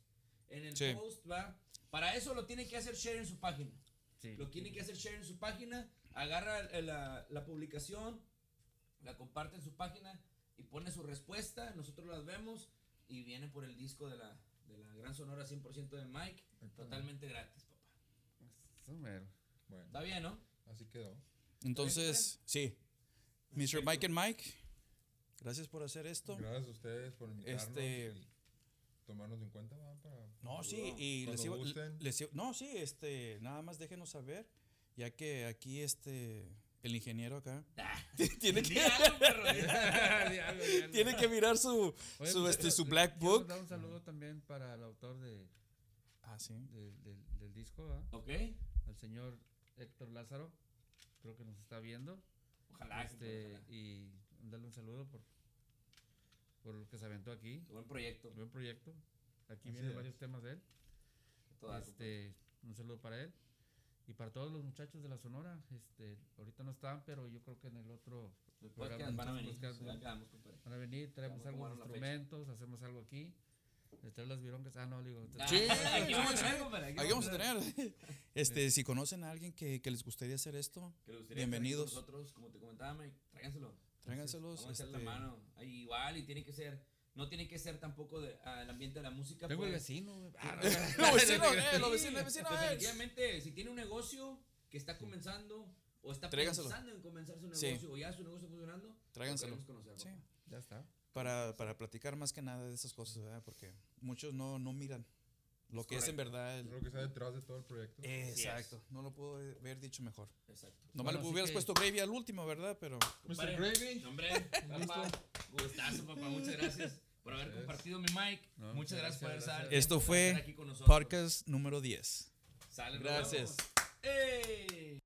en el Sí. post va. Para eso lo tiene que hacer share en su página. Sí. Lo tiene que hacer share en su página, agarra el- la, la publicación, la comparte en su página y pone su respuesta, nosotros las vemos y viene por el disco de la, de la gran sonora 100% de Mike, totalmente gratis, papá. Bueno, Está bien, ¿no? así quedó. Entonces, sí. Mr. Mike and Mike, gracias por hacer esto. Gracias a ustedes por invitarnos Este- tomarnos en cuenta ¿va? para No, sí, y les iba, gusten. les iba- no, sí, este, nada más déjenos saber, ya que aquí, este, El ingeniero acá. Tiene, que, algo, perro, di- Diablo, diablo. tiene que mirar su, Oye, su, pues, este, su Black Book. dar un saludo también para el autor de, Ah, sí. de- del- del disco, ¿verdad? Ok. al señor Héctor Lázaro. Creo que nos está viendo. Ojalá. Este, ojalá. y darle un saludo por, por lo que se aventó aquí. Buen proyecto. Buen proyecto. Aquí Así vienen es. varios temas de él. Este, un saludo para él. Y para todos los muchachos de la Sonora, este, ahorita no están, pero yo creo que en el otro programa podcasts van a venir. quedamos, van a venir, traemos algunos instrumentos, hacemos algo aquí. Detrás las virongas, ah, no, digo, Sí, aquí vamos aquí Aquí vamos a tener. Este, si conocen a alguien que, que les gustaría hacer esto, Que le gustaría Bienvenidos. Nosotros, como te comentaba, Mike, tráiganselo. Tráiganselos. Vamos a este, la mano. Ahí igual, y tiene que ser, no tiene que ser tampoco de, el ambiente de la música. Tengo el pues. vecino. güey. Los vecinos, eh, Sí, los vecinos, vecinos, eh. Definitivamente, si tiene un negocio que está comenzando o está Tráiganselo. pensando en comenzar su Sí. negocio o ya su negocio funcionando, Tráiganselo. Sí. ya está. Para, para platicar más que nada de esas cosas, ¿verdad? Porque muchos no, no miran lo Es que es en correcto. verdad. el- Lo que está detrás de todo el proyecto. Exacto. No lo puedo haber dicho mejor. Exacto. Nomás Bueno, le hubieras que- puesto gravy al último, ¿verdad? Pero Mr. Gravy. no, Hombre, papá, gustazo, papá. Muchas gracias por haber Gracias. compartido mi mic. No, muchas muchas gracias por gracias, estar. gracias. Esto fue estar aquí con nosotros. podcast número 10. Sale, nos Gracias. ¡Ey!